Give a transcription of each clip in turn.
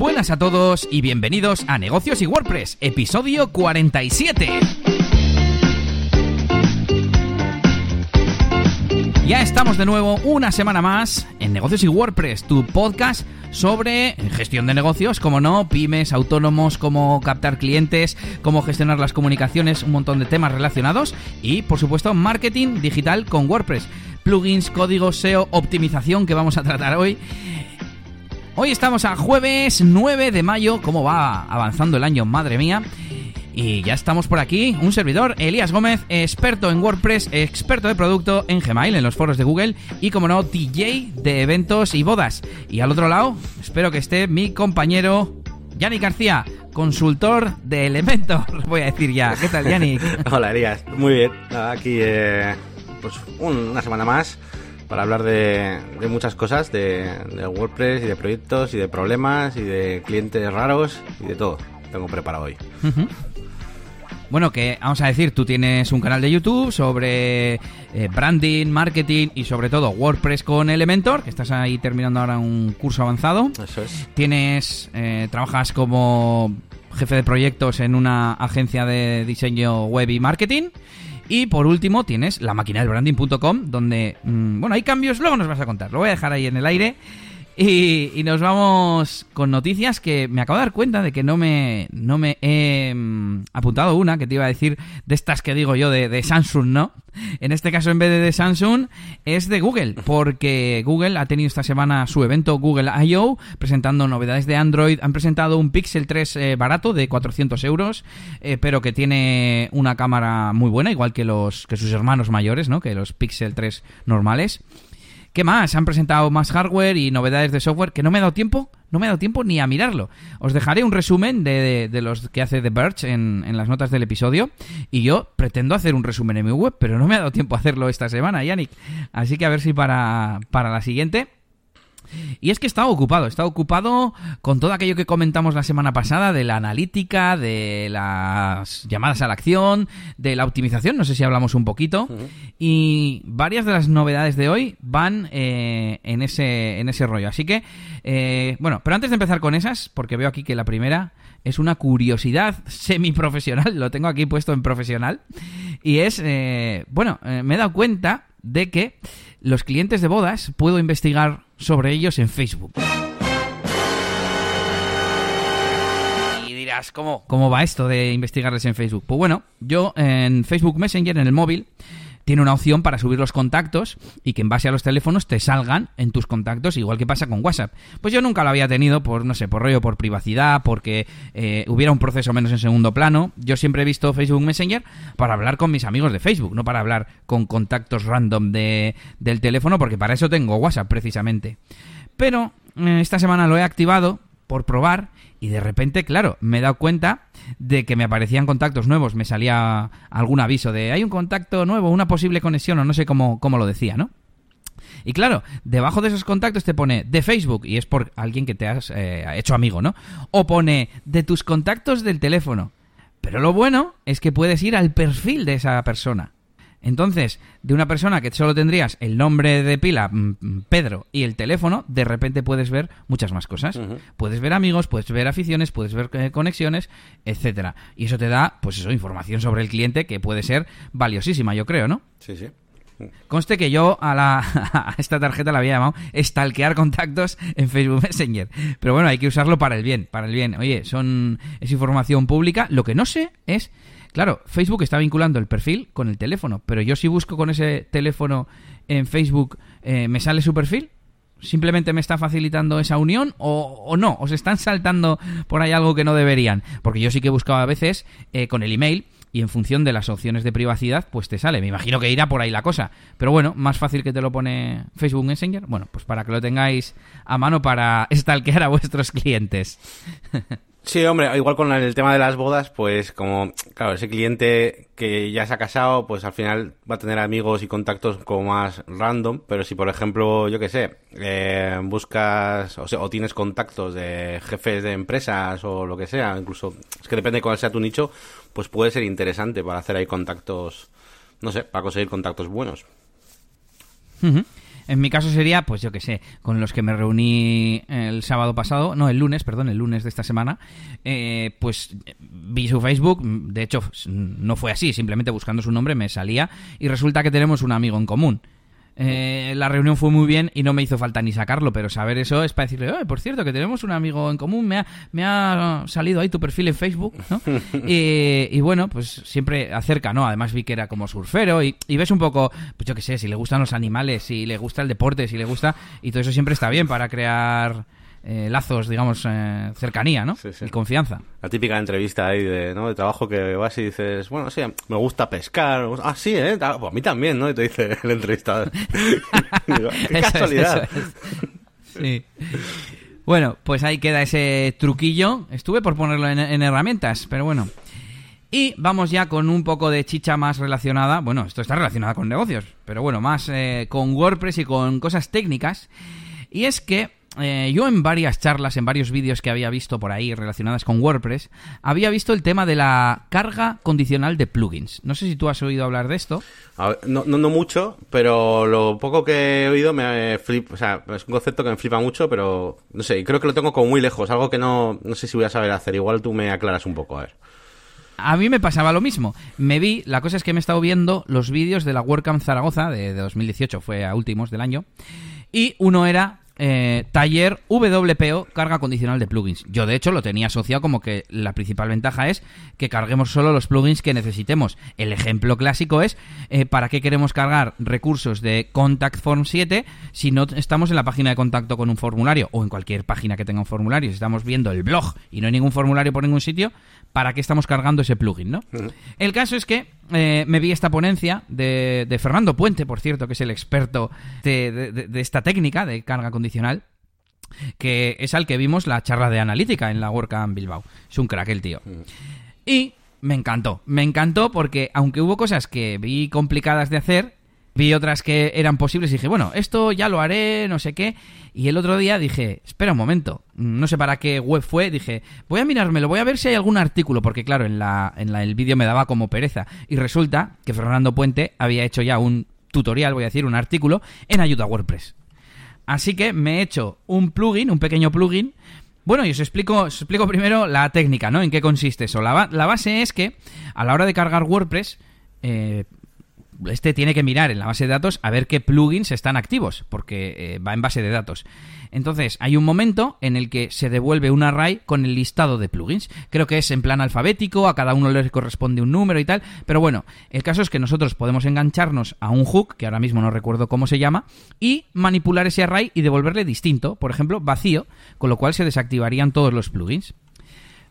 Buenas a todos y bienvenidos a Negocios y WordPress, episodio 47. Ya estamos de nuevo una semana más en Negocios y WordPress, tu podcast sobre gestión de negocios, como no, pymes, autónomos, cómo captar clientes, cómo gestionar las comunicaciones, un montón de temas relacionados y, por supuesto, marketing digital con WordPress, plugins, códigos, SEO, optimización que vamos a tratar hoy. Hoy estamos a jueves 9 de mayo, cómo va avanzando el año, madre mía. Y ya estamos por aquí, un servidor, Elías Gómez, experto en WordPress, experto de producto en Gmail, en los foros de Google y como no, DJ de eventos y bodas. Y al otro lado, espero que esté mi compañero Yannick García, consultor de Elementor, voy a decir ya. ¿Qué tal, Yannick? Hola, Elías. Muy bien. aquí, eh, pues una semana más para hablar de, muchas cosas, de, de, WordPress y de proyectos y de problemas y de clientes raros y de todo. Tengo preparado hoy. Bueno, que vamos a decir, tú tienes un canal de YouTube sobre eh, branding, marketing y sobre todo WordPress con Elementor, que estás ahí terminando ahora un curso avanzado. Eso es. Tienes, eh, trabajas como jefe de proyectos en una agencia de diseño web y marketing. Y por último tienes la máquina del branding.com, donde, mm, bueno, hay cambios, luego nos vas a contar, lo voy a dejar ahí en el aire. Y, nos vamos con noticias que me acabo de dar cuenta de que no me, no me he mm, apuntado una que te iba a decir de estas que digo yo de, Samsung, ¿no? En este caso, en vez de de Samsung, es de Google, porque Google ha tenido esta semana su evento Google I.O. presentando novedades de Android. Han presentado un Pixel 3 eh, barato de 400 euros, eh, pero que tiene una cámara muy buena, igual que, los, que sus hermanos mayores, ¿no? Que los Pixel 3 normales. ¿Qué más? Han presentado más hardware y novedades de software que no me he dado tiempo, no me he dado tiempo ni a mirarlo. Os dejaré un resumen de, los que hace The Birch en, en, las notas del episodio. Y yo pretendo hacer un resumen en mi web, pero no me ha dado tiempo a hacerlo esta semana, Yannick. Así que a ver si para, para la siguiente y es que estaba ocupado, estaba ocupado con todo aquello que comentamos la semana pasada de la analítica, de las llamadas a la acción, de la optimización, no sé si hablamos un poquito. Y varias de las novedades de hoy van eh, en, ese, en ese rollo. Así que, eh, bueno, pero antes de empezar con esas, porque veo aquí que la primera es una curiosidad semiprofesional, lo tengo aquí puesto en profesional. Y es, eh, bueno, me he dado cuenta de que los clientes de bodas puedo investigar sobre ellos en Facebook. Y dirás, ¿cómo, ¿cómo va esto de investigarles en Facebook? Pues bueno, yo en Facebook Messenger, en el móvil, tiene una opción para subir los contactos y que en base a los teléfonos te salgan en tus contactos, igual que pasa con WhatsApp. Pues yo nunca lo había tenido por, no sé, por rollo, por privacidad, porque eh, hubiera un proceso menos en segundo plano. Yo siempre he visto Facebook Messenger para hablar con mis amigos de Facebook, no para hablar con contactos random de, del teléfono, porque para eso tengo WhatsApp precisamente. Pero eh, esta semana lo he activado por probar y de repente, claro, me he dado cuenta de que me aparecían contactos nuevos, me salía algún aviso de hay un contacto nuevo, una posible conexión o no sé cómo, cómo lo decía, ¿no? Y claro, debajo de esos contactos te pone de Facebook y es por alguien que te has eh, hecho amigo, ¿no? O pone de tus contactos del teléfono. Pero lo bueno es que puedes ir al perfil de esa persona. Entonces, de una persona que solo tendrías el nombre de pila, mm, mm, Pedro, y el teléfono, de repente puedes ver muchas más cosas. Puedes ver amigos, puedes ver aficiones, puedes ver eh, conexiones, etcétera. Y eso te da, pues eso, información sobre el cliente que puede ser valiosísima, yo creo, ¿no? Sí, sí. Conste que yo a, la, esta tarjeta la había llamado stalkear contactos en Facebook Messenger. Pero bueno, hay que usarlo para el bien, para el bien. Oye, son es información pública. Lo que no sé es Claro, Facebook está vinculando el perfil con el teléfono, pero yo si busco con ese teléfono en Facebook, eh, ¿me sale su perfil? ¿Simplemente me está facilitando esa unión o, o, no? ¿Os están saltando por ahí algo que no deberían? Porque yo sí que he buscado a veces eh, con el email y en función de las opciones de privacidad, pues te sale. Me imagino que irá por ahí la cosa. Pero bueno, más fácil que te lo pone Facebook Messenger. Bueno, pues para que lo tengáis a mano para stalkear a vuestros clientes. Sí, hombre, igual con el tema de las bodas, pues como, claro, ese cliente que ya se ha casado, pues al final va a tener amigos y contactos como más random, pero si por ejemplo, yo qué sé, eh, buscas o, sea, o tienes contactos de jefes de empresas o lo que sea, incluso, es que depende de cuál sea tu nicho, pues puede ser interesante para hacer ahí contactos, no sé, para conseguir contactos buenos. En mi caso sería, pues yo que sé, con los que me reuní el sábado pasado, no, el lunes, perdón, el lunes de esta semana, eh, pues vi su Facebook, de hecho no fue así, simplemente buscando su nombre me salía y resulta que tenemos un amigo en común. Eh, la reunión fue muy bien y no me hizo falta ni sacarlo, pero saber eso es para decirle, por cierto, que tenemos un amigo en común, me ha, me ha salido ahí tu perfil en Facebook, ¿no? y, bueno, pues siempre acerca, ¿no? Además vi que era como surfero y, y ves un poco, pues yo qué sé, si le gustan los animales, si le gusta el deporte, si le gusta, y todo eso siempre está bien para crear eh, lazos, digamos, eh, cercanía, ¿no? Y confianza. La típica entrevista ahí de, ¿no? de trabajo que vas y dices, bueno, sí, me gusta pescar. Ah, sí, ¿eh? Pues a mí también, ¿no? Y te dice el entrevistador. ¡Qué casualidad! sí. Bueno, pues ahí queda ese truquillo. Estuve por ponerlo en, herramientas, pero bueno. Y vamos ya con un poco de chicha más relacionada. Bueno, esto está relacionado con negocios, pero bueno, más eh, con WordPress y con cosas técnicas. Y es que eh, yo en varias charlas, en varios vídeos que había visto por ahí relacionadas con WordPress, había visto el tema de la carga condicional de plugins. No sé si tú has oído hablar de esto. no, no, mucho, pero lo poco que he oído me flipa, o sea, es un concepto que me flipa mucho, pero no sé, creo que lo tengo como muy lejos, algo que no, no sé si voy a saber hacer. Igual tú me aclaras un poco, a ver. A mí me pasaba lo mismo. Me vi, la cosa es que me he estado viendo los vídeos de la WordCamp Zaragoza de 2018, fue a últimos del año, y uno era eh, taller WPO, carga condicional de plugins. Yo de hecho lo tenía asociado como que la principal ventaja es que carguemos solo los plugins que necesitemos. El ejemplo clásico es eh, para qué queremos cargar recursos de Contact Form 7 si no estamos en la página de contacto con un formulario o en cualquier página que tenga un formulario. Si estamos viendo el blog y no hay ningún formulario por ningún sitio, ¿para qué estamos cargando ese plugin? ¿no? El caso es que eh, me vi esta ponencia de, Fernando Puente, por cierto, que es el experto de, esta técnica de carga condicional que es al que vimos la charla de analítica en la WordCamp Bilbao. Es un crack el tío. Y me encantó, me encantó porque aunque hubo cosas que vi complicadas de hacer, vi otras que eran posibles y dije, bueno, esto ya lo haré, no sé qué. Y el otro día dije, espera un momento, no sé para qué web fue, dije, voy a mirármelo, voy a ver si hay algún artículo, porque claro, en, la, en el vídeo me daba como pereza. Y resulta que Fernando Puente había hecho ya un tutorial, voy a decir, un artículo en ayuda a WordPress. Así que me he hecho un plugin, un pequeño plugin. Bueno, y os explico, explico primero la técnica, ¿no? En qué consiste eso. La, la base es que a la hora de cargar WordPress, eh, este tiene que mirar en la base de datos a ver qué plugins están activos, porque eh, va en base de datos. Entonces, hay un momento en el que se devuelve un array con el listado de plugins. Creo que es en plan alfabético, a cada uno le corresponde un número y tal. Pero bueno, el caso es que nosotros podemos engancharnos a un hook, que ahora mismo no recuerdo cómo se llama, y manipular ese array y devolverle distinto, por ejemplo, vacío, con lo cual se desactivarían todos los plugins.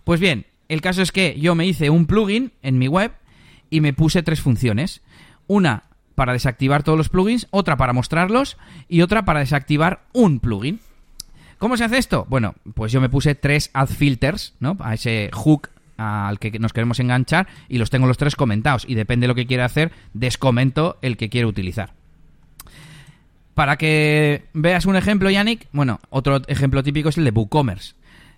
Pues bien, el caso es que yo me hice un plugin en mi web y me puse tres funciones. Una para desactivar todos los plugins, otra para mostrarlos y otra para desactivar un plugin. ¿Cómo se hace esto? Bueno, pues yo me puse tres add filters, ¿no? A ese hook al que nos queremos enganchar y los tengo los tres comentados y depende de lo que quiera hacer, descomento el que quiero utilizar. Para que veas un ejemplo, Yannick, bueno, otro ejemplo típico es el de WooCommerce.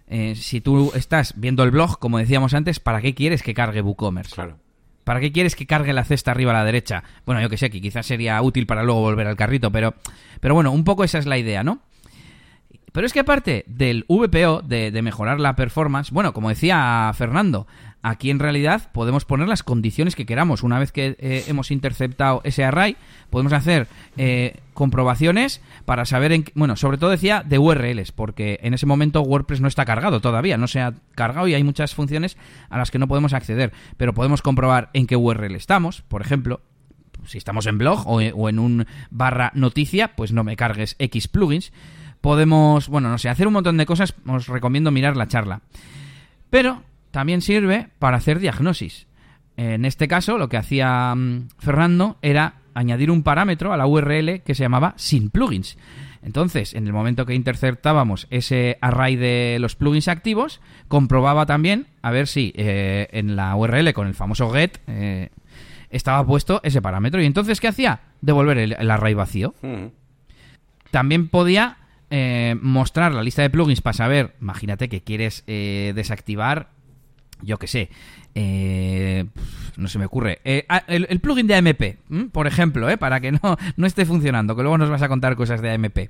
Eh, si tú estás viendo el blog, como decíamos antes, ¿para qué quieres que cargue WooCommerce? Claro. ¿Para qué quieres que cargue la cesta arriba a la derecha? Bueno, yo que sé, que quizás sería útil para luego volver al carrito, pero, pero bueno, un poco esa es la idea, ¿no? Pero es que aparte del VPO, de, mejorar la performance, bueno, como decía Fernando, aquí en realidad podemos poner las condiciones que queramos. Una vez que eh, hemos interceptado ese array, podemos hacer eh, comprobaciones para saber, en, bueno, sobre todo decía de URLs, porque en ese momento WordPress no está cargado todavía, no se ha cargado y hay muchas funciones a las que no podemos acceder, pero podemos comprobar en qué URL estamos, por ejemplo, si estamos en blog o, en un barra noticia, pues no me cargues X plugins podemos, bueno, no sé, hacer un montón de cosas, os recomiendo mirar la charla. Pero también sirve para hacer diagnosis. En este caso, lo que hacía mm, Fernando era añadir un parámetro a la URL que se llamaba sin plugins. Entonces, en el momento que interceptábamos ese array de los plugins activos, comprobaba también a ver si eh, en la URL con el famoso get eh, estaba puesto ese parámetro. Y entonces, ¿qué hacía? Devolver el, array vacío. Hmm. También podía eh, mostrar la lista de plugins para saber, imagínate que quieres desactivar, yo que sé, eh, no se me ocurre. Eh, ah, el, plugin de AMP, por ejemplo, ¿eh? para que no, no esté funcionando, que luego nos vas a contar cosas de AMP.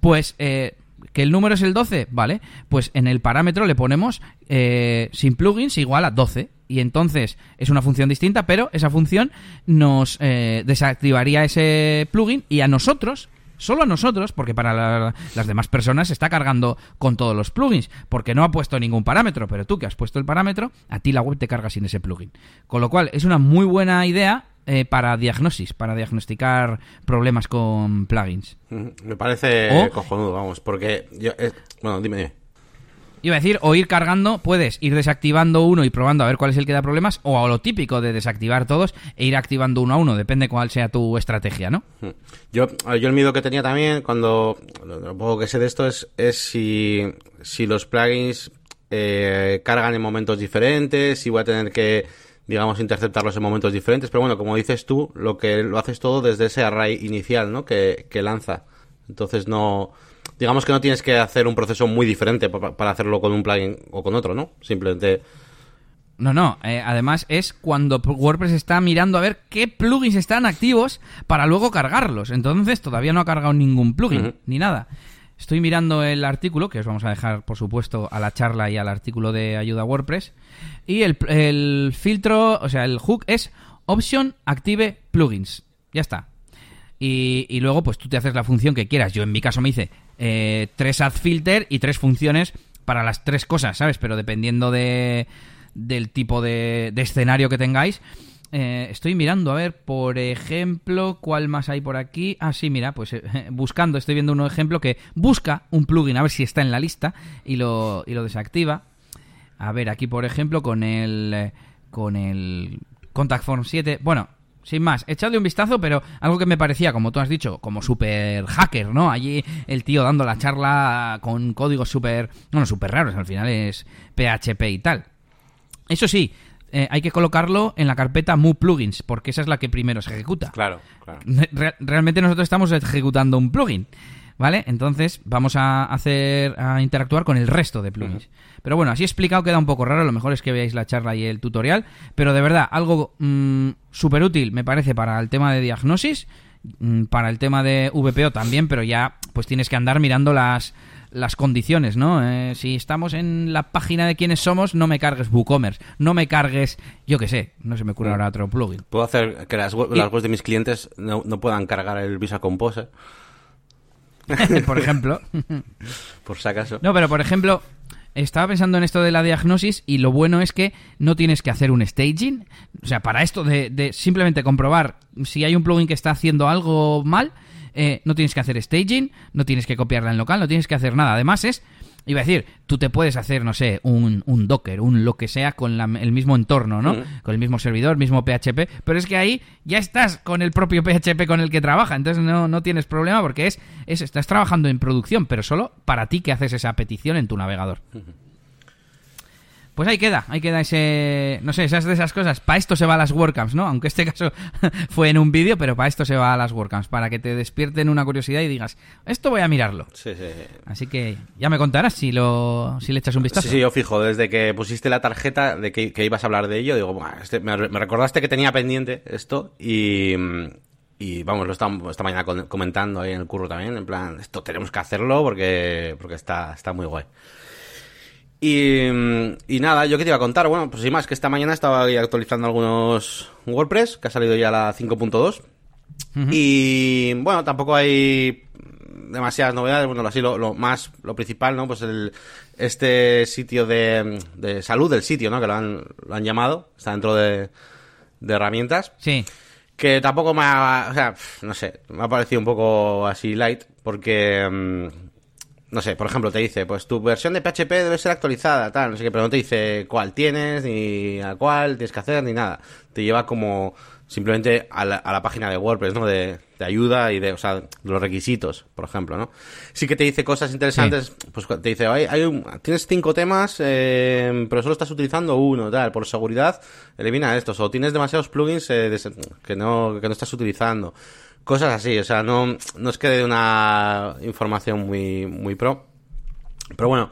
Pues eh, que el número es el 12, ¿vale? Pues en el parámetro le ponemos eh, sin plugins igual a 12. Y entonces es una función distinta, pero esa función nos eh, desactivaría ese plugin y a nosotros, solo a nosotros, porque para las demás personas se está cargando con todos los plugins, porque no ha puesto ningún parámetro, pero tú que has puesto el parámetro, a ti la web te carga sin ese plugin. Con lo cual es una muy buena idea eh, para diagnosis, para diagnosticar problemas con plugins. Me parece cojonudo, vamos, porque yo, eh, bueno, dime, Iba a decir, o ir cargando, puedes ir desactivando uno y probando a ver cuál es el que da problemas, o a lo típico de desactivar todos e ir activando uno a uno, depende cuál sea tu estrategia, ¿no? Yo, yo el miedo que tenía también cuando, lo poco que sé de esto es, es si, si los plugins eh, cargan en momentos diferentes, si voy a tener que digamos, interceptarlos en momentos diferentes. Pero bueno, como dices tú, lo que lo haces todo desde ese array inicial, ¿no? Que, que lanza. Entonces no, digamos que no tienes que hacer un proceso muy diferente para hacerlo con un plugin o con otro, ¿no? Simplemente... No, no, eh, además es cuando WordPress está mirando a ver qué plugins están activos para luego cargarlos. Entonces todavía no ha cargado ningún plugin, ni nada. Estoy mirando el artículo, que os vamos a dejar, por supuesto, a la charla y al artículo de ayuda a WordPress. Y el, filtro, o sea, el hook es Option Active Plugins. Ya está. Y, luego, pues tú te haces la función que quieras. Yo en mi caso me hice eh, tres add filter y tres funciones para las tres cosas, ¿sabes? Pero dependiendo de, del tipo de, de escenario que tengáis, eh, estoy mirando, a ver, por ejemplo, ¿cuál más hay por aquí? Ah, sí, mira, pues eh, buscando, estoy viendo un ejemplo que busca un plugin, a ver si está en la lista y lo, y lo desactiva. A ver, aquí por ejemplo, con el, con el Contact Form 7, bueno, sin más, echadle un vistazo, pero algo que me parecía, como tú has dicho, como super hacker, ¿no? Allí el tío dando la charla con códigos súper, no, súper raros, al final es PHP y tal. Eso sí, eh, hay que colocarlo en la carpeta Mu Plugins, porque esa es la que primero se ejecuta. Claro, claro. realmente nosotros estamos ejecutando un plugin, ¿vale? Entonces vamos a hacer, a interactuar con el resto de plugins. Pero bueno, así explicado queda un poco raro, lo mejor es que veáis la charla y el tutorial, pero de verdad, algo mm, súper útil me parece para el tema de diagnosis, mm, para el tema de VPO también, pero ya pues tienes que andar mirando las las condiciones, ¿no? Eh, si estamos en la página de quiénes somos, no me cargues WooCommerce, no me cargues, yo qué sé, no se me ocurre ahora otro plugin. Puedo hacer que las, webs de mis clientes no, puedan cargar el Visa Compose. por ejemplo. por si acaso. No, pero por ejemplo, estaba pensando en esto de la diagnosis y lo bueno es que no tienes que hacer un staging. O sea, para esto de, de simplemente comprobar si hay un plugin que está haciendo algo mal, eh, no tienes que hacer staging, no tienes que copiarla en local, no tienes que hacer nada. Además es, iba a decir, tú te puedes hacer, no sé, un, un Docker, un lo que sea con el mismo entorno, ¿no? Con el mismo servidor, mismo PHP, pero es que ahí ya estás con el propio PHP con el que trabaja, entonces no, no tienes problema porque es, es, estás trabajando en producción, pero solo para ti que haces esa petición en tu navegador. Pues ahí queda, ahí queda ese. No sé, esas de esas cosas. Para esto se va a las WordCamps, ¿no? Aunque este caso fue en un vídeo, pero para esto se va a las WordCamps. Para que te despierten una curiosidad y digas, esto voy a mirarlo. Sí, sí. Así que ya me contarás si, lo, si le echas un vistazo. Sí, sí, yo fijo. Desde que pusiste la tarjeta de que, ibas a hablar de ello, digo, este, me, recordaste que tenía pendiente esto y. Y vamos, lo estaba esta mañana comentando ahí en el curro también, en plan, esto tenemos que hacerlo porque, porque está, está muy guay. Y, nada, yo que te iba a contar, bueno, pues sin más, que esta mañana estaba actualizando algunos WordPress, que ha salido ya la 5.2. Y bueno, tampoco hay demasiadas novedades, bueno, así lo, lo, más, lo principal, ¿no? Pues el, este sitio de, de salud del sitio, ¿no? Que lo han, lo han llamado, está dentro de, de herramientas. Sí. Que tampoco me ha, o sea, no sé, me ha parecido un poco así light, porque... No sé, por ejemplo, te dice, pues tu versión de PHP debe ser actualizada, tal, no sé qué, pero no te dice cuál tienes, ni a cuál tienes que hacer, ni nada. Te lleva como simplemente a la, a la página de WordPress, ¿no? De, de, ayuda y de, o sea, de los requisitos, por ejemplo, ¿no? Sí que te dice cosas interesantes, pues te dice, hay, hay un, tienes cinco temas, eh, pero solo estás utilizando uno, tal, por seguridad, elimina estos, o tienes demasiados plugins eh, que, no, que no estás utilizando Cosas así, o sea, no, no es que dé una información muy, muy pro. Pero bueno,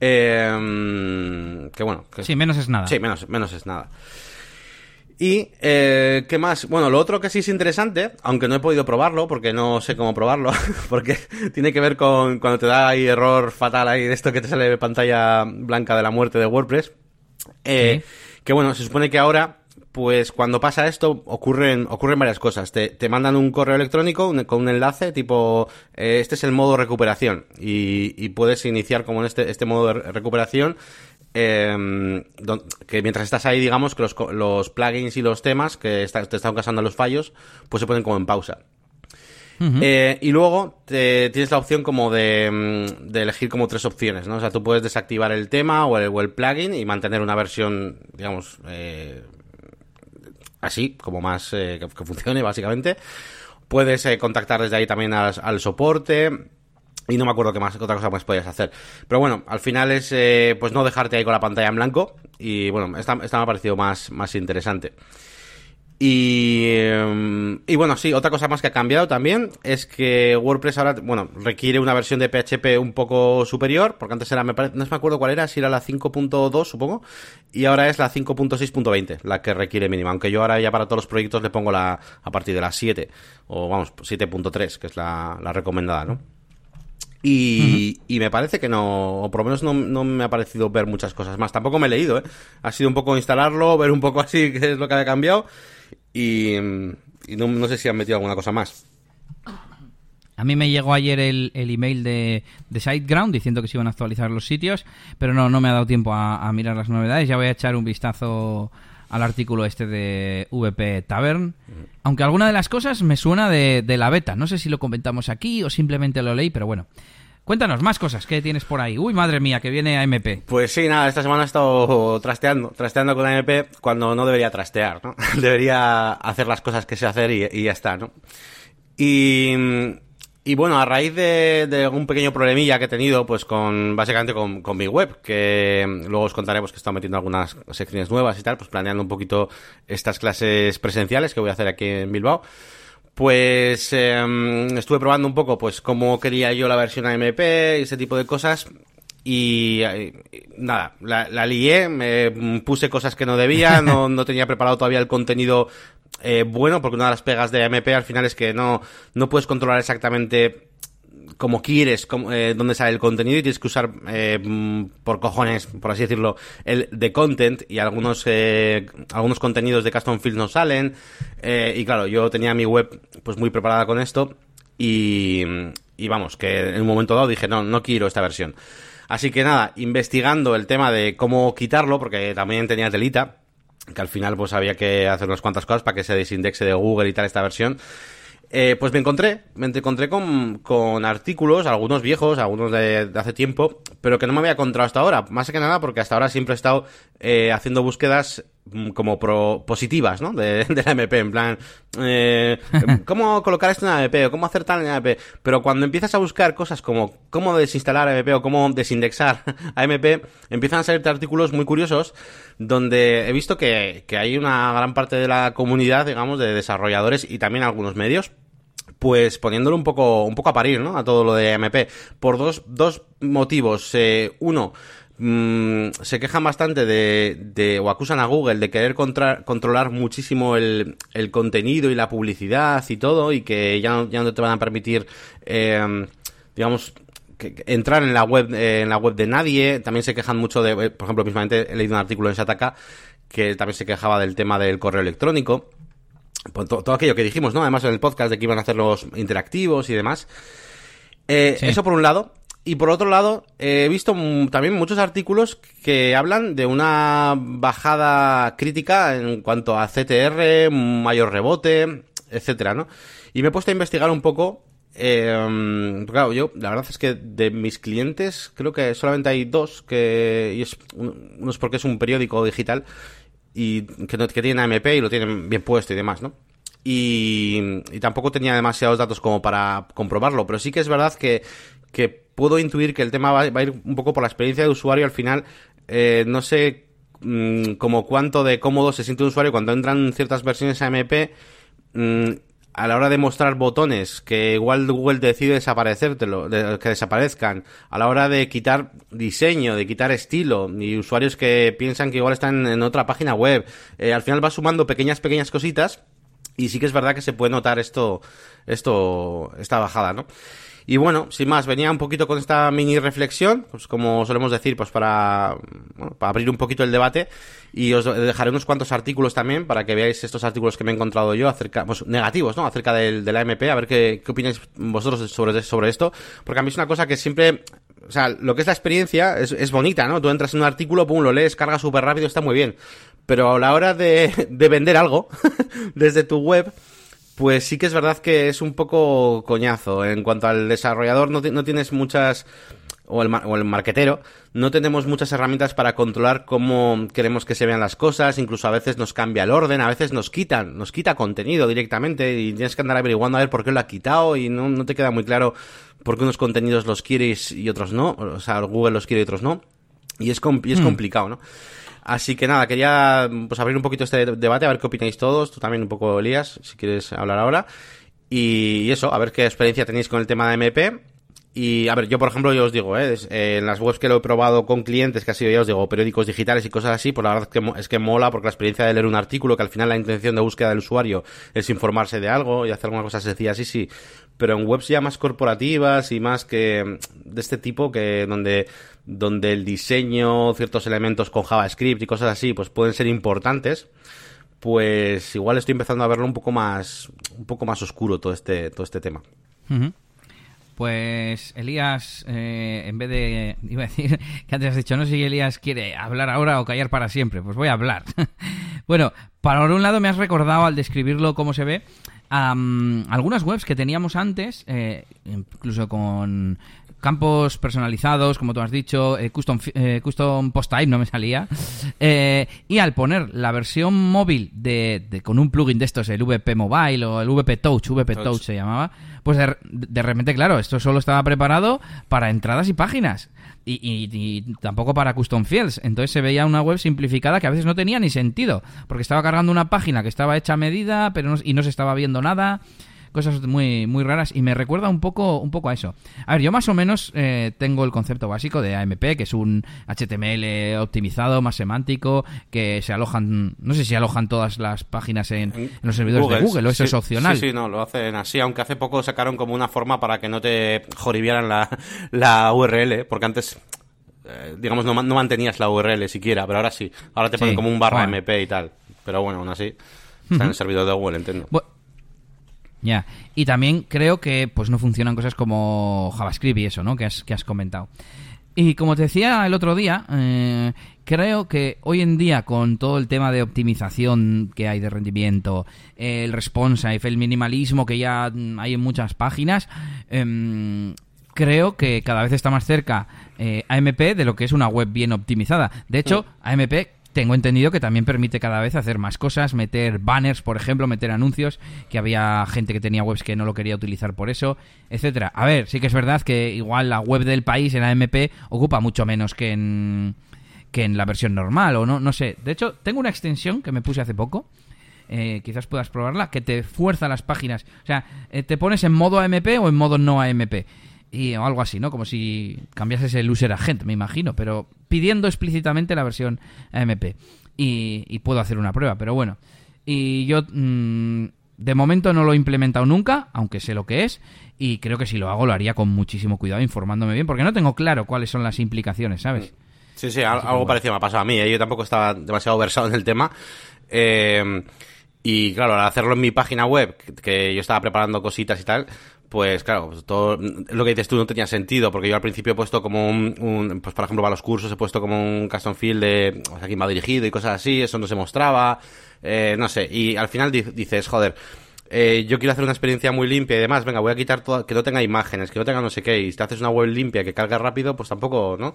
eh, que bueno. sí, menos es nada. Sí, menos, menos es nada. Y, eh, ¿qué más? Bueno, lo otro que sí es interesante, aunque no he podido probarlo, porque no sé cómo probarlo, porque tiene que ver con cuando te da ahí error fatal ahí de esto que te sale pantalla blanca de la muerte de WordPress. Eh, Que bueno, se supone que ahora, pues cuando pasa esto, ocurren, ocurren varias cosas. Te, te mandan un correo electrónico con un enlace tipo, eh, este es el modo recuperación. Y, y puedes iniciar como en este, este modo de recuperación eh, que mientras estás ahí, digamos, que los, los plugins y los temas que está, te están causando los fallos, pues se ponen como en pausa. eh, y luego te, tienes la opción como de, mm, de, elegir como tres opciones, ¿no? O sea, tú puedes desactivar el tema o el, o el plugin y mantener una versión, digamos, eh, así, como más eh, que, funcione, básicamente. Puedes eh, contactar desde ahí también al, al soporte y no me acuerdo qué más, otra cosa más podías hacer. Pero bueno, al final es eh, pues no dejarte ahí con la pantalla en blanco. Y bueno, esta, esta me ha parecido más, más interesante. Y, y bueno, sí, otra cosa más que ha cambiado también es que WordPress ahora, bueno, requiere una versión de PHP un poco superior, porque antes era, me parece, no me acuerdo cuál era, si era la 5.2 supongo, y ahora es la 5.6.20 la que requiere mínima, aunque yo ahora ya para todos los proyectos le pongo la a partir de la 7, o vamos, 7.3, que es la, la recomendada, ¿no? Y, uh -huh. y, me parece que no, o por lo menos no, no, me ha parecido ver muchas cosas más. Tampoco me he leído, ¿eh? Ha sido un poco instalarlo, ver un poco así qué es lo que ha cambiado. Y, no, no, sé si han metido alguna cosa más. A mí me llegó ayer el, el email de, de, SiteGround diciendo que se iban a actualizar los sitios, pero no, no me ha dado tiempo a, a mirar las novedades. Ya voy a echar un vistazo al artículo este de VP Tavern. Aunque alguna de las cosas me suena de, de, la beta. No sé si lo comentamos aquí o simplemente lo leí, pero bueno. Cuéntanos más cosas que tienes por ahí. Uy, madre mía, que viene AMP. Pues sí, nada, esta semana he estado trasteando, trasteando con AMP cuando no debería trastear, ¿no? debería hacer las cosas que sé hacer y, ya está, ¿no? Y, bueno, a raíz de, un pequeño problemilla que he tenido, pues con, básicamente con, con mi web, que luego os contaremos que he estado metiendo algunas secciones nuevas y tal, pues planeando un poquito estas clases presenciales que voy a hacer aquí en Bilbao. Pues eh, estuve probando un poco, pues cómo quería yo la versión AMP y ese tipo de cosas. Y, y nada, la, la, lié, me puse cosas que no debía, no, no tenía preparado todavía el contenido eh, bueno, porque una de las pegas de AMP al final es que no, no puedes controlar exactamente como quieres como, eh, dónde sale el contenido y tienes que usar eh, por cojones, por así decirlo, el de content y algunos eh, algunos contenidos de custom fields no salen eh, y claro, yo tenía mi web pues muy preparada con esto y, y vamos, que en un momento dado dije no, no quiero esta versión. Así que nada, investigando el tema de cómo quitarlo, porque también tenía telita, que al final pues había que hacer unas cuantas cosas para que se desindexe de Google y tal esta versión. Eh, pues me encontré, me encontré con, con artículos, algunos viejos, algunos de, de, hace tiempo, pero que no me había encontrado hasta ahora. Más que nada porque hasta ahora siempre he estado eh, haciendo búsquedas como pro positivas, ¿no? De, de la MP, en plan, eh, ¿cómo colocar esto en la MP? o cómo hacer tal en la MP? Pero cuando empiezas a buscar cosas como cómo desinstalar AMP o cómo desindexar AMP, empiezan a salirte artículos muy curiosos donde he visto que, que hay una gran parte de la comunidad, digamos, de desarrolladores y también algunos medios, pues poniéndolo un poco, un poco a parir, ¿no? A todo lo de AMP. Por dos, dos motivos. Eh, uno, mmm, se quejan bastante de, de, o acusan a Google de querer contra, controlar muchísimo el, el, contenido y la publicidad y todo, y que ya no, ya no te van a permitir, eh, digamos, entrar en la web, eh, en la web de nadie. También se quejan mucho de, por ejemplo, mismamente he leído un artículo en Sataka que también se quejaba del tema del correo electrónico. Pues todo, todo, aquello que dijimos, ¿no? Además en el podcast de que iban a hacer los interactivos y demás. Eh, sí. Eso por un lado. Y por otro lado, he visto también muchos artículos que hablan de una bajada crítica en cuanto a CTR, mayor rebote, etcétera, ¿no? Y me he puesto a investigar un poco. Eh, claro, yo, la verdad es que de mis clientes, creo que solamente hay dos, que, y es, uno es porque es un periódico digital, y que, tienen AMP y lo tienen bien puesto y demás, ¿no? Y, y, tampoco tenía demasiados datos como para comprobarlo, pero sí que es verdad que, que puedo intuir que el tema va, va, a ir un poco por la experiencia de usuario al final. Eh, no sé mmm, como cuánto de cómodo se siente un usuario cuando entran ciertas versiones AMP. Mmm, a la hora de mostrar botones que igual Google decide desaparecértelo, de, que desaparezcan, a la hora de quitar diseño, de quitar estilo, y usuarios que piensan que igual están en otra página web, eh, al final va sumando pequeñas, pequeñas cositas, y sí que es verdad que se puede notar esto, esto, esta bajada, ¿no? Y bueno, sin más, venía un poquito con esta mini reflexión, pues como solemos decir, pues para, para abrir un poquito el debate. Y os dejaré unos cuantos artículos también para que veáis estos artículos que me he encontrado yo acerca, pues negativos, ¿no? Acerca del, de la MP, a ver qué, qué opináis vosotros sobre, sobre esto. Porque a mí es una cosa que siempre, o sea, lo que es la experiencia es, es bonita, ¿no? Tú entras en un artículo, pum, lo lees, carga súper rápido, está muy bien. Pero a la hora de, de vender algo desde tu web, pues sí que es verdad que es un poco coñazo. En cuanto al desarrollador, no, no tienes muchas. O el, o el marquetero, no tenemos muchas herramientas para controlar cómo queremos que se vean las cosas, incluso a veces nos cambia el orden, a veces nos quitan, nos quita contenido directamente y tienes que andar averiguando a ver por qué lo ha quitado y no, no te queda muy claro por qué unos contenidos los quieres y otros no, o sea, Google los quiere y otros no, y es, y es mm. complicado, ¿no? Así que nada, quería pues abrir un poquito este debate, a ver qué opináis todos, tú también un poco, Elías, si quieres hablar ahora. Y eso, a ver qué experiencia tenéis con el tema de MP. Y a ver, yo por ejemplo, yo os digo, ¿eh? en las webs que lo he probado con clientes, que ha sido, ya os digo, periódicos digitales y cosas así, pues la verdad es que, es que mola porque la experiencia de leer un artículo, que al final la intención de búsqueda del usuario es informarse de algo y hacer alguna cosa sencilla, sí, sí. Pero en webs ya más corporativas y más que de este tipo, que donde donde el diseño, ciertos elementos con JavaScript y cosas así, pues pueden ser importantes, pues igual estoy empezando a verlo un poco más, un poco más oscuro todo este, todo este tema. Pues Elías, eh, en vez de, iba a decir que antes has dicho, no sé si Elías quiere hablar ahora o callar para siempre, pues voy a hablar. bueno, para un lado me has recordado al describirlo cómo se ve, algunas webs que teníamos antes, eh, incluso con campos personalizados, como tú has dicho, eh, custom, eh, custom post type no me salía. Eh, y al poner la versión móvil de, con un plugin de estos, el VP Mobile o el VP Touch, VP Touch, se llamaba, pues de, de, repente, claro, esto solo estaba preparado para entradas y páginas. Y, y, tampoco para custom fields. Entonces se veía una web simplificada que a veces no tenía ni sentido, porque estaba cargando una página que estaba hecha a medida pero y no se estaba viendo nada cosas muy, muy raras y me recuerda un poco, un poco a eso. A ver, yo más o menos eh, tengo el concepto básico de AMP, que es un HTML optimizado, más semántico, que se alojan, no sé si alojan todas las páginas en, los servidores de Google o eso es opcional. Sí, sí, no, lo hacen así, aunque hace poco sacaron como una forma para que no te joribieran la, la URL, porque antes eh, digamos, no, no, mantenías la URL siquiera, pero ahora sí. Ahora te ponen como un barra MP y tal. Pero bueno, aún así, está en el servidor de Google, entiendo. Ya. Y también creo que pues no funcionan cosas como JavaScript y eso, ¿no? Que has, que has comentado. Y como te decía el otro día, eh, creo que hoy en día con todo el tema de optimización que hay de rendimiento, el responsive, el minimalismo que ya hay en muchas páginas, em, creo que cada vez está más cerca eh, AMP de lo que es una web bien optimizada. De hecho, AMP tengo entendido que también permite cada vez hacer más cosas, meter banners, por ejemplo, meter anuncios, que había gente que tenía webs que no lo quería utilizar por eso, etcétera. A ver, sí que es verdad que igual la web del país en AMP ocupa mucho menos que en que en la versión normal o no, no sé. De hecho, tengo una extensión que me puse hace poco. Eh, quizás puedas probarla, que te fuerza las páginas. O sea, eh, te pones en modo AMP o en modo no AMP y o algo así, ¿no? Como si cambiases el user agent, me imagino, pero pidiendo explícitamente la versión AMP. Y, puedo hacer una prueba, pero bueno. Y yo mm, de momento no lo he implementado nunca, aunque sé lo que es, y creo que si lo hago lo haría con muchísimo cuidado, informándome bien, porque no tengo claro cuáles son las implicaciones, ¿sabes? Sí, sí, algo, parecido me ha pasado a mí, ¿eh? yo tampoco estaba demasiado versado en el tema. Eh, y claro, al hacerlo en mi página web, que yo estaba preparando cositas y tal, pues claro, pues todo lo que dices tú no tenía sentido, porque yo al principio he puesto como un, pues por ejemplo para los cursos he puesto como un custom field de o sea, quién va dirigido y cosas así, eso no se mostraba, eh, no sé, y al final dices, joder, eh, yo quiero hacer una experiencia muy limpia y demás, venga, voy a quitar todo, que no tenga imágenes, que no tenga no sé qué, y si te haces una web limpia que carga rápido, pues tampoco, ¿no?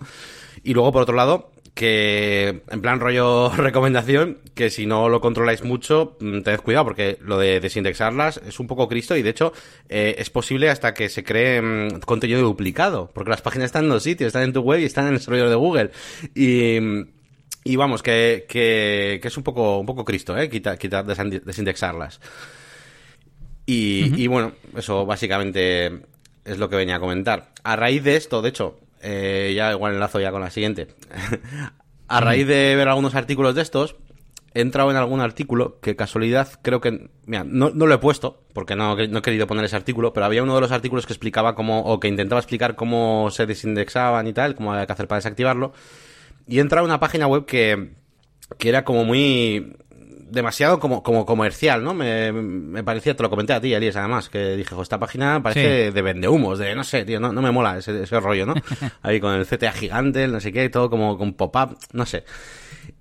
Y luego, por otro lado, que, en plan rollo recomendación, que si no lo controláis mucho, mm, tened cuidado, porque lo de desindexarlas es un poco cristo y de hecho eh, es posible hasta que se cree mm, contenido duplicado, porque las páginas están en dos sitios, están en tu web y están en el servidor de Google. Y, y vamos, que, que, que, es un poco, un poco cristo, ¿eh? Quitar, quitar desindexarlas. Y, bueno, eso básicamente es lo que venía a comentar. A raíz de esto, de hecho, eh, ya igual enlazo ya con la siguiente. a raíz de ver algunos artículos de estos, he entrado en algún artículo que casualidad creo que... Mira, no, lo he puesto porque no, no, he querido poner ese artículo, pero había uno de los artículos que explicaba cómo, o que intentaba explicar cómo se desindexaban y tal, cómo había que hacer para desactivarlo. Y he entrado en una página web que, que era como muy demasiado como, como comercial, ¿no? Me, me parecía, te lo comenté a ti, Elías, además, que dije, esta página parece de vendehumos, de no sé, tío, no, no me mola ese, ese rollo, ¿no? Ahí con el CTA gigante, no sé qué, todo como con pop-up, no sé.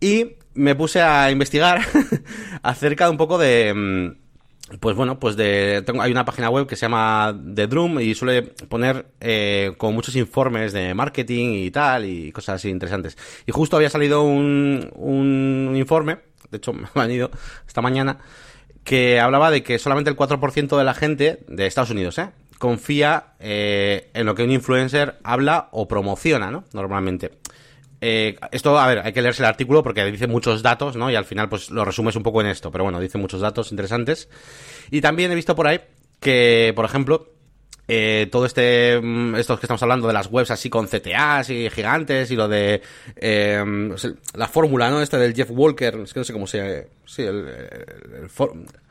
Y me puse a investigar acerca de un poco de... Mm, pues bueno, pues de, tengo, hay una página web que se llama The Drum y suele poner eh, con muchos informes de marketing y tal y cosas así interesantes. Y justo había salido un, un informe de hecho me han ido esta mañana, que hablaba de que solamente el 4% de la gente de Estados Unidos, ¿eh? confía eh, en lo que un influencer habla o promociona, ¿no? Normalmente. Eh, esto, a ver, hay que leerse el artículo porque dice muchos datos, ¿no? Y al final, pues lo resumes un poco en esto. Pero bueno, dice muchos datos interesantes. Y también he visto por ahí que, por ejemplo, eh, todo este, mm, estos que estamos hablando de las webs así con CTAs y gigantes y lo de eh, la fórmula, ¿no? Este del Jeff Walker, es que no sé cómo se, sí, el,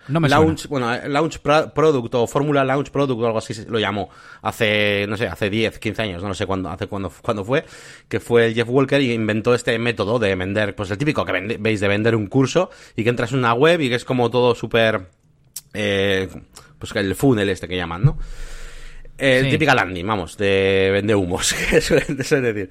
no me launch, bueno, eh, launch product o fórmula launch product o algo así lo llamó hace, no sé, hace 10, 15 años, no, sé cuándo, hace cuándo, cuándo fue, que fue el Jeff Walker y inventó este método de vender, pues el típico que veis de vender un curso y que entras en una web y que es como todo súper, eh, pues el funnel este que llaman, ¿no? Eh, Típica landing, vamos, de vende humos, que suelen, decir.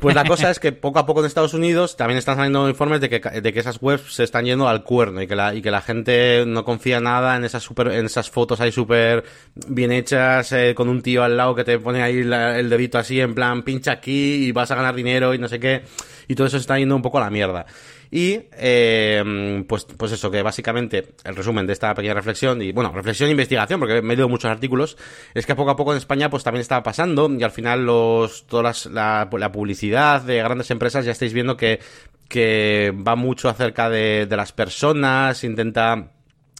Pues la cosa es que poco a poco en Estados Unidos también están saliendo informes de que, de que esas webs se están yendo al cuerno y que la, y que la gente no confía nada en esas super, en esas fotos ahí súper bien hechas, eh, con un tío al lado que te pone ahí el dedito así en plan pincha aquí y vas a ganar dinero y no sé qué. Y todo eso está yendo un poco a la mierda. Y eh, pues, pues eso, que básicamente el resumen de esta pequeña reflexión, y bueno, reflexión e investigación, porque me he leído muchos artículos, es que poco a poco en España pues también está pasando, y al final los, todas la, la publicidad de grandes empresas ya estáis viendo que, que va mucho acerca de, de las personas, intenta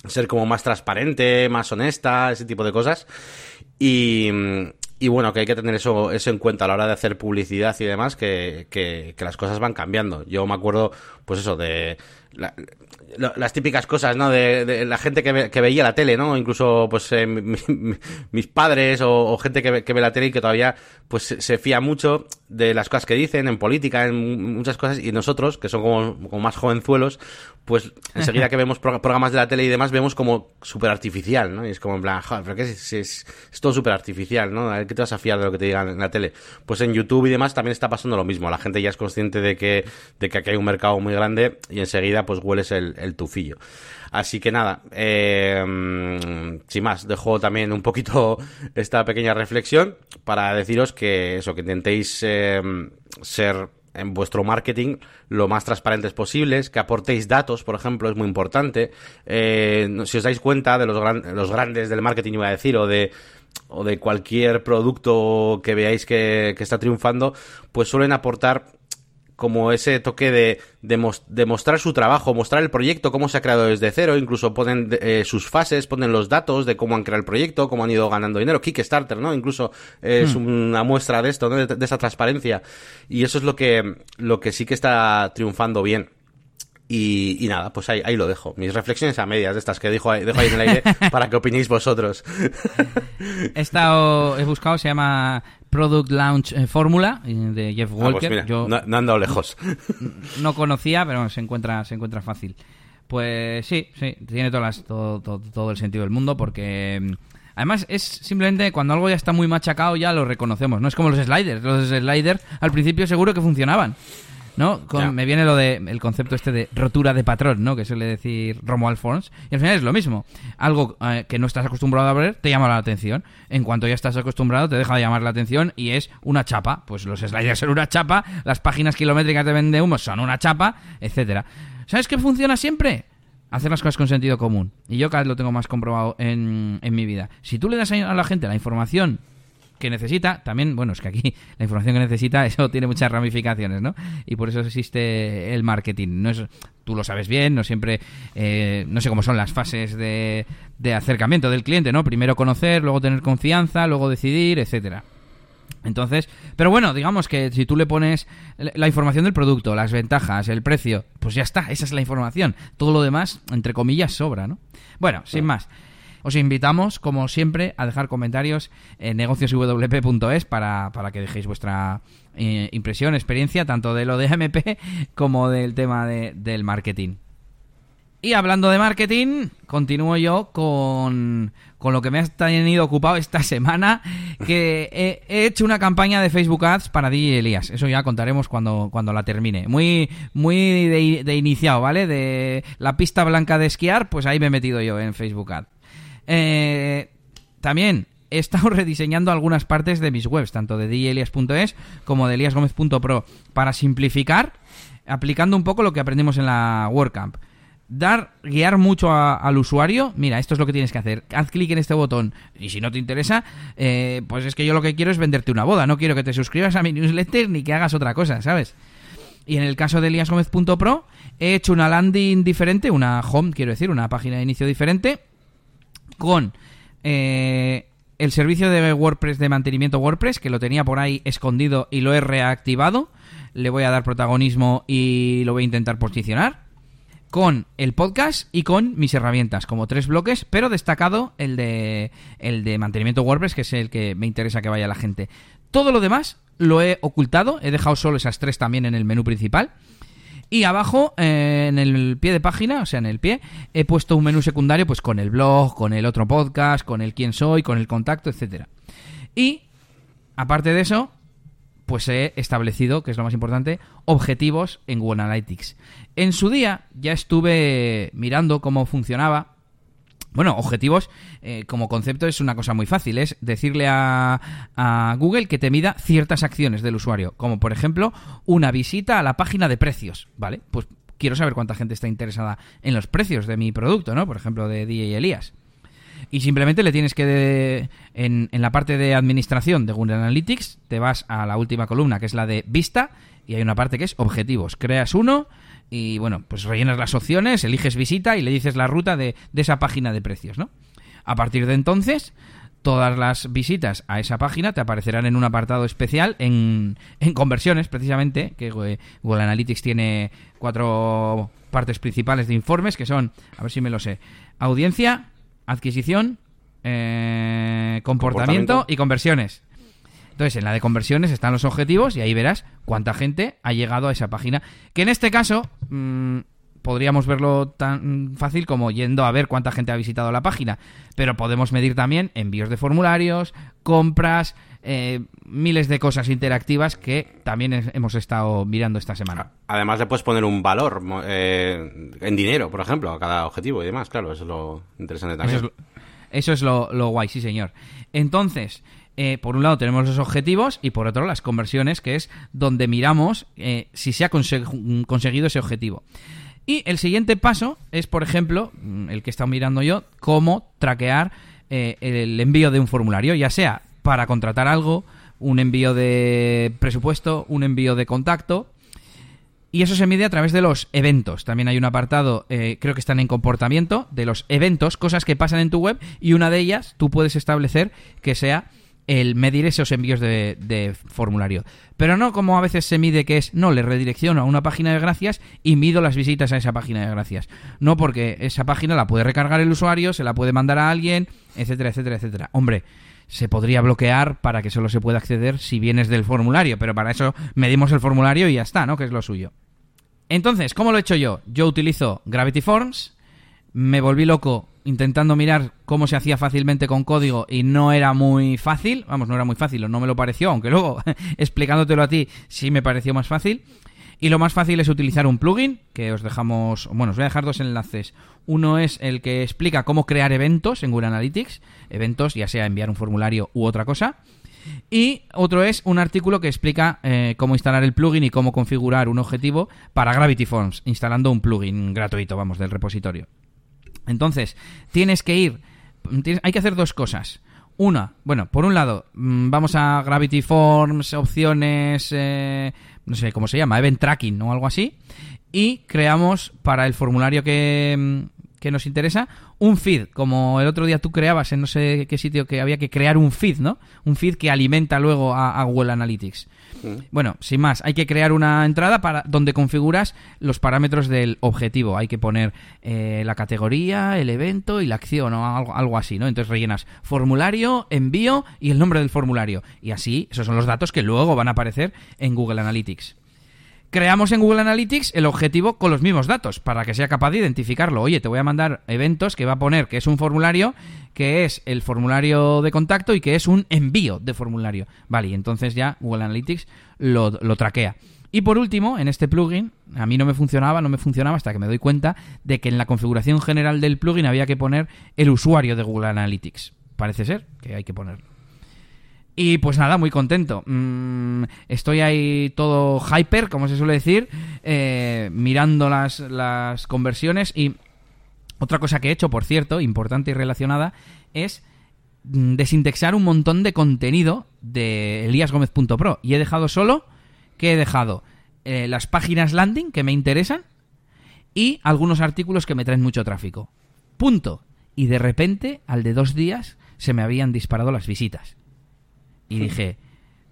ser como más transparente, más honesta, ese tipo de cosas. Y, y bueno, que hay que tener eso, eso en cuenta a la hora de hacer publicidad y demás, que, que, que las cosas van cambiando. Yo me acuerdo, pues eso, de las típicas cosas, ¿no? De, la gente que, que, veía la tele, ¿no? Incluso, pues, eh, mis padres o, gente que ve, ve, la tele y que todavía, pues, se, fía mucho de las cosas que dicen en política, en muchas cosas, y nosotros, que son como, más jovenzuelos, pues, enseguida que vemos programas de la tele y demás, vemos como súper artificial, ¿no? Y es como en plan, joder, pero que es, es, todo súper artificial, ¿no? A ¿qué te vas a fiar de lo que te digan en la tele? Pues en YouTube y demás también está pasando lo mismo. La gente ya es consciente de que, de que aquí hay un mercado muy grande y enseguida, pues, hueles el, el tufillo. Así que nada, eh, sin más, dejo también un poquito esta pequeña reflexión para deciros que eso, que intentéis eh, ser en vuestro marketing lo más transparentes posibles, que aportéis datos, por ejemplo, es muy importante. Eh, si os dais cuenta de los, los grandes del marketing, iba a decir, o de o de cualquier producto que veáis que, que está triunfando, pues suelen aportar como ese toque de, de, mostrar su trabajo, mostrar el proyecto, cómo se ha creado desde cero, incluso ponen eh, sus fases, ponen los datos de cómo han creado el proyecto, cómo han ido ganando dinero, Kickstarter, ¿no? Incluso es hmm. una muestra de esto, ¿no? de, esa transparencia. Y eso es lo que, lo que sí que está triunfando bien. Y, y, nada, pues ahí, ahí lo dejo. Mis reflexiones a medias de estas que dejo ahí, dejo ahí en el aire para que opinéis vosotros. He estado, he buscado, se llama Product Launch eh, Fórmula de Jeff ah, pues Walker. Yo no, han dado lejos. No conocía, pero se encuentra, se encuentra fácil. Pues sí, sí, tiene todas todo, todo, el sentido del mundo porque... Mm, además, es simplemente cuando algo ya está muy machacado, ya lo reconocemos. No es como los sliders. Los sliders al principio seguro que funcionaban. ¿No? me viene lo de el concepto este de rotura de patrón, ¿no? Que suele decir Romuald Forns. Y al final es lo mismo. Algo eh, que no estás acostumbrado a ver te llama la atención. En cuanto ya estás acostumbrado te deja de llamar la atención y es una chapa. Pues los sliders son una chapa, las páginas kilométricas de vende humo son una chapa, etcétera. ¿Sabes qué funciona siempre? Hacer las cosas con sentido común. Y yo cada vez lo tengo más comprobado en, en mi vida. Si tú le das a la gente la información que necesita, también, bueno, es que aquí la información que necesita, eso tiene muchas ramificaciones, ¿no? Y por eso existe el marketing. No es, tú lo sabes bien, no siempre, eh, no sé cómo son las fases de, de acercamiento del cliente, ¿no? Primero conocer, luego tener confianza, luego decidir, etcétera. Entonces, pero bueno, digamos que si tú le pones la información del producto, las ventajas, el precio, pues ya está, esa es la información. Todo lo demás, entre comillas, sobra, ¿no? Bueno, sin más. Os invitamos, como siempre, a dejar comentarios en negocioswp.es para, para que dejéis vuestra eh, impresión, experiencia, tanto de lo de MP como del tema del marketing. Y hablando de marketing, continúo yo con, con lo que me ha tenido ocupado esta semana, que he, hecho una campaña de Facebook Ads para DJ Elías. Eso ya contaremos cuando, cuando la termine. Muy, muy de, iniciado, ¿vale? De la pista blanca de esquiar, pues ahí me he metido yo en Facebook Ads. Eh, también he estado rediseñando algunas partes de mis webs, tanto de djelias.es como de eliasgomez.pro, para simplificar, aplicando un poco lo que aprendimos en la WordCamp dar, guiar mucho al usuario, mira, esto es lo que tienes que hacer. Haz clic en este botón y si no te interesa, eh, pues es que yo lo que quiero es venderte una boda. No quiero que te suscribas a mi newsletter ni que hagas otra cosa, ¿sabes? Y en el caso de eliasgomez.pro he hecho una landing diferente, una home, quiero decir, una página de inicio diferente, con eh, el servicio de WordPress de mantenimiento WordPress, que lo tenía por ahí escondido y lo he reactivado. Le voy a dar protagonismo y lo voy a intentar posicionar con el podcast y con mis herramientas, como tres bloques, pero destacado el de, el de mantenimiento WordPress, que es el que me interesa que vaya la gente. Todo lo demás lo he ocultado, he dejado solo esas tres también en el menú principal. Y abajo, eh, en el pie de página, o sea, en el pie, he puesto un menú secundario pues con el blog, con el otro podcast, con el quién soy, con el contacto, etcétera. Y, aparte de eso, pues he establecido, que es lo más importante, objetivos en Google Analytics. En su día ya estuve mirando cómo funcionaba. Bueno, objetivos eh, como concepto es una cosa muy fácil, es decirle a, Google que te mida ciertas acciones del usuario, como por ejemplo una visita a la página de precios, ¿vale? Pues quiero saber cuánta gente está interesada en los precios de mi producto, ¿no? Por ejemplo, de DJ Elías y simplemente le tienes que en, en, la parte de administración de Google Analytics te vas a la última columna que es la de vista y hay una parte que es objetivos creas uno y bueno pues rellenas las opciones eliges visita y le dices la ruta de, de esa página de precios no a partir de entonces todas las visitas a esa página te aparecerán en un apartado especial en, en conversiones precisamente que Google Analytics tiene cuatro partes principales de informes que son a ver si me lo sé audiencia adquisición, eh, comportamiento, y conversiones. Entonces, en la de conversiones están los objetivos y ahí verás cuánta gente ha llegado a esa página. Que en este caso mm, podríamos verlo tan fácil como yendo a ver cuánta gente ha visitado la página. Pero podemos medir también envíos de formularios, compras, eh, miles de cosas interactivas que también hemos estado mirando esta semana. Además le puedes poner un valor eh, en dinero, por ejemplo, a cada objetivo y demás, claro, eso es lo interesante también. Eso es lo, guay, sí señor. Entonces, eh, por un lado tenemos los objetivos y por otro las conversiones, que es donde miramos si se ha conseguido ese objetivo. Y el siguiente paso es, por ejemplo, mm, el que he estado mirando yo, cómo traquear el envío de un formulario, ya sea para contratar algo, un envío de presupuesto, un envío de contacto. Y eso se mide a través de los eventos. También hay un apartado, eh, creo que están en comportamiento, de los eventos, cosas que pasan en tu web, y una de ellas tú puedes establecer que sea el medir esos envíos de, formulario. Pero no como a veces se mide que es, no, le redirecciono a una página de gracias y mido las visitas a esa página de gracias. No porque esa página la puede recargar el usuario, se la puede mandar a alguien, etcétera, etcétera, etcétera. Hombre, se podría bloquear para que solo se pueda acceder si vienes del formulario, pero para eso medimos el formulario y ya está, ¿no? Que es lo suyo. Entonces, ¿cómo lo he hecho yo? Yo utilizo Gravity Forms, me volví loco intentando mirar cómo se hacía fácilmente con código y no era muy fácil, vamos, no era muy fácil, o no me lo pareció, aunque luego explicándotelo a ti sí me pareció más fácil. Y lo más fácil es utilizar un plugin, que os dejamos, bueno, os voy a dejar dos enlaces. Uno es el que explica cómo crear eventos en Google Analytics, eventos ya sea enviar un formulario u otra cosa. Y otro es un artículo que explica eh, cómo instalar el plugin y cómo configurar un objetivo para Gravity Forms, instalando un plugin gratuito, vamos, del repositorio. Entonces, tienes que ir, hay que hacer dos cosas. Una, bueno, por un lado, mm, vamos a Gravity Forms, opciones, eh, no sé cómo se llama, Event Tracking o algo así, y creamos para el formulario que, mm, que nos interesa un feed, como el otro día tú creabas en no sé qué sitio que había que crear un feed, ¿no? Un feed que alimenta luego a, Google Analytics. Bueno, sin más, hay que crear una entrada para donde configuras los parámetros del objetivo. Hay que poner eh, la categoría, el evento y la acción o algo, algo así, ¿no? Entonces rellenas formulario, envío y el nombre del formulario. Y así, esos son los datos que luego van a aparecer en Google Analytics creamos en Google Analytics el objetivo con los mismos datos para que sea capaz de identificarlo. Oye, te voy a mandar eventos que va a poner que es un formulario, que es el formulario de contacto y que es un envío de formulario. Vale, y entonces ya Google Analytics lo, traquea. Y por último, en este plugin, a mí no me funcionaba, no me funcionaba hasta que me doy cuenta de que en la configuración general del plugin había que poner el usuario de Google Analytics. Parece ser que hay que ponerlo. Y pues nada, muy contento. Mm, estoy ahí todo hyper, como se suele decir, eh, mirando las, las conversiones. Y otra cosa que he hecho, por cierto, importante y relacionada, es mm, desindexar un montón de contenido de eliasgomez.pro. Y he dejado solo, ¿qué he dejado? Eh, las páginas landing que me interesan y algunos artículos que me traen mucho tráfico. Punto. Y de repente, al de dos días, se me habían disparado las visitas. Y dije,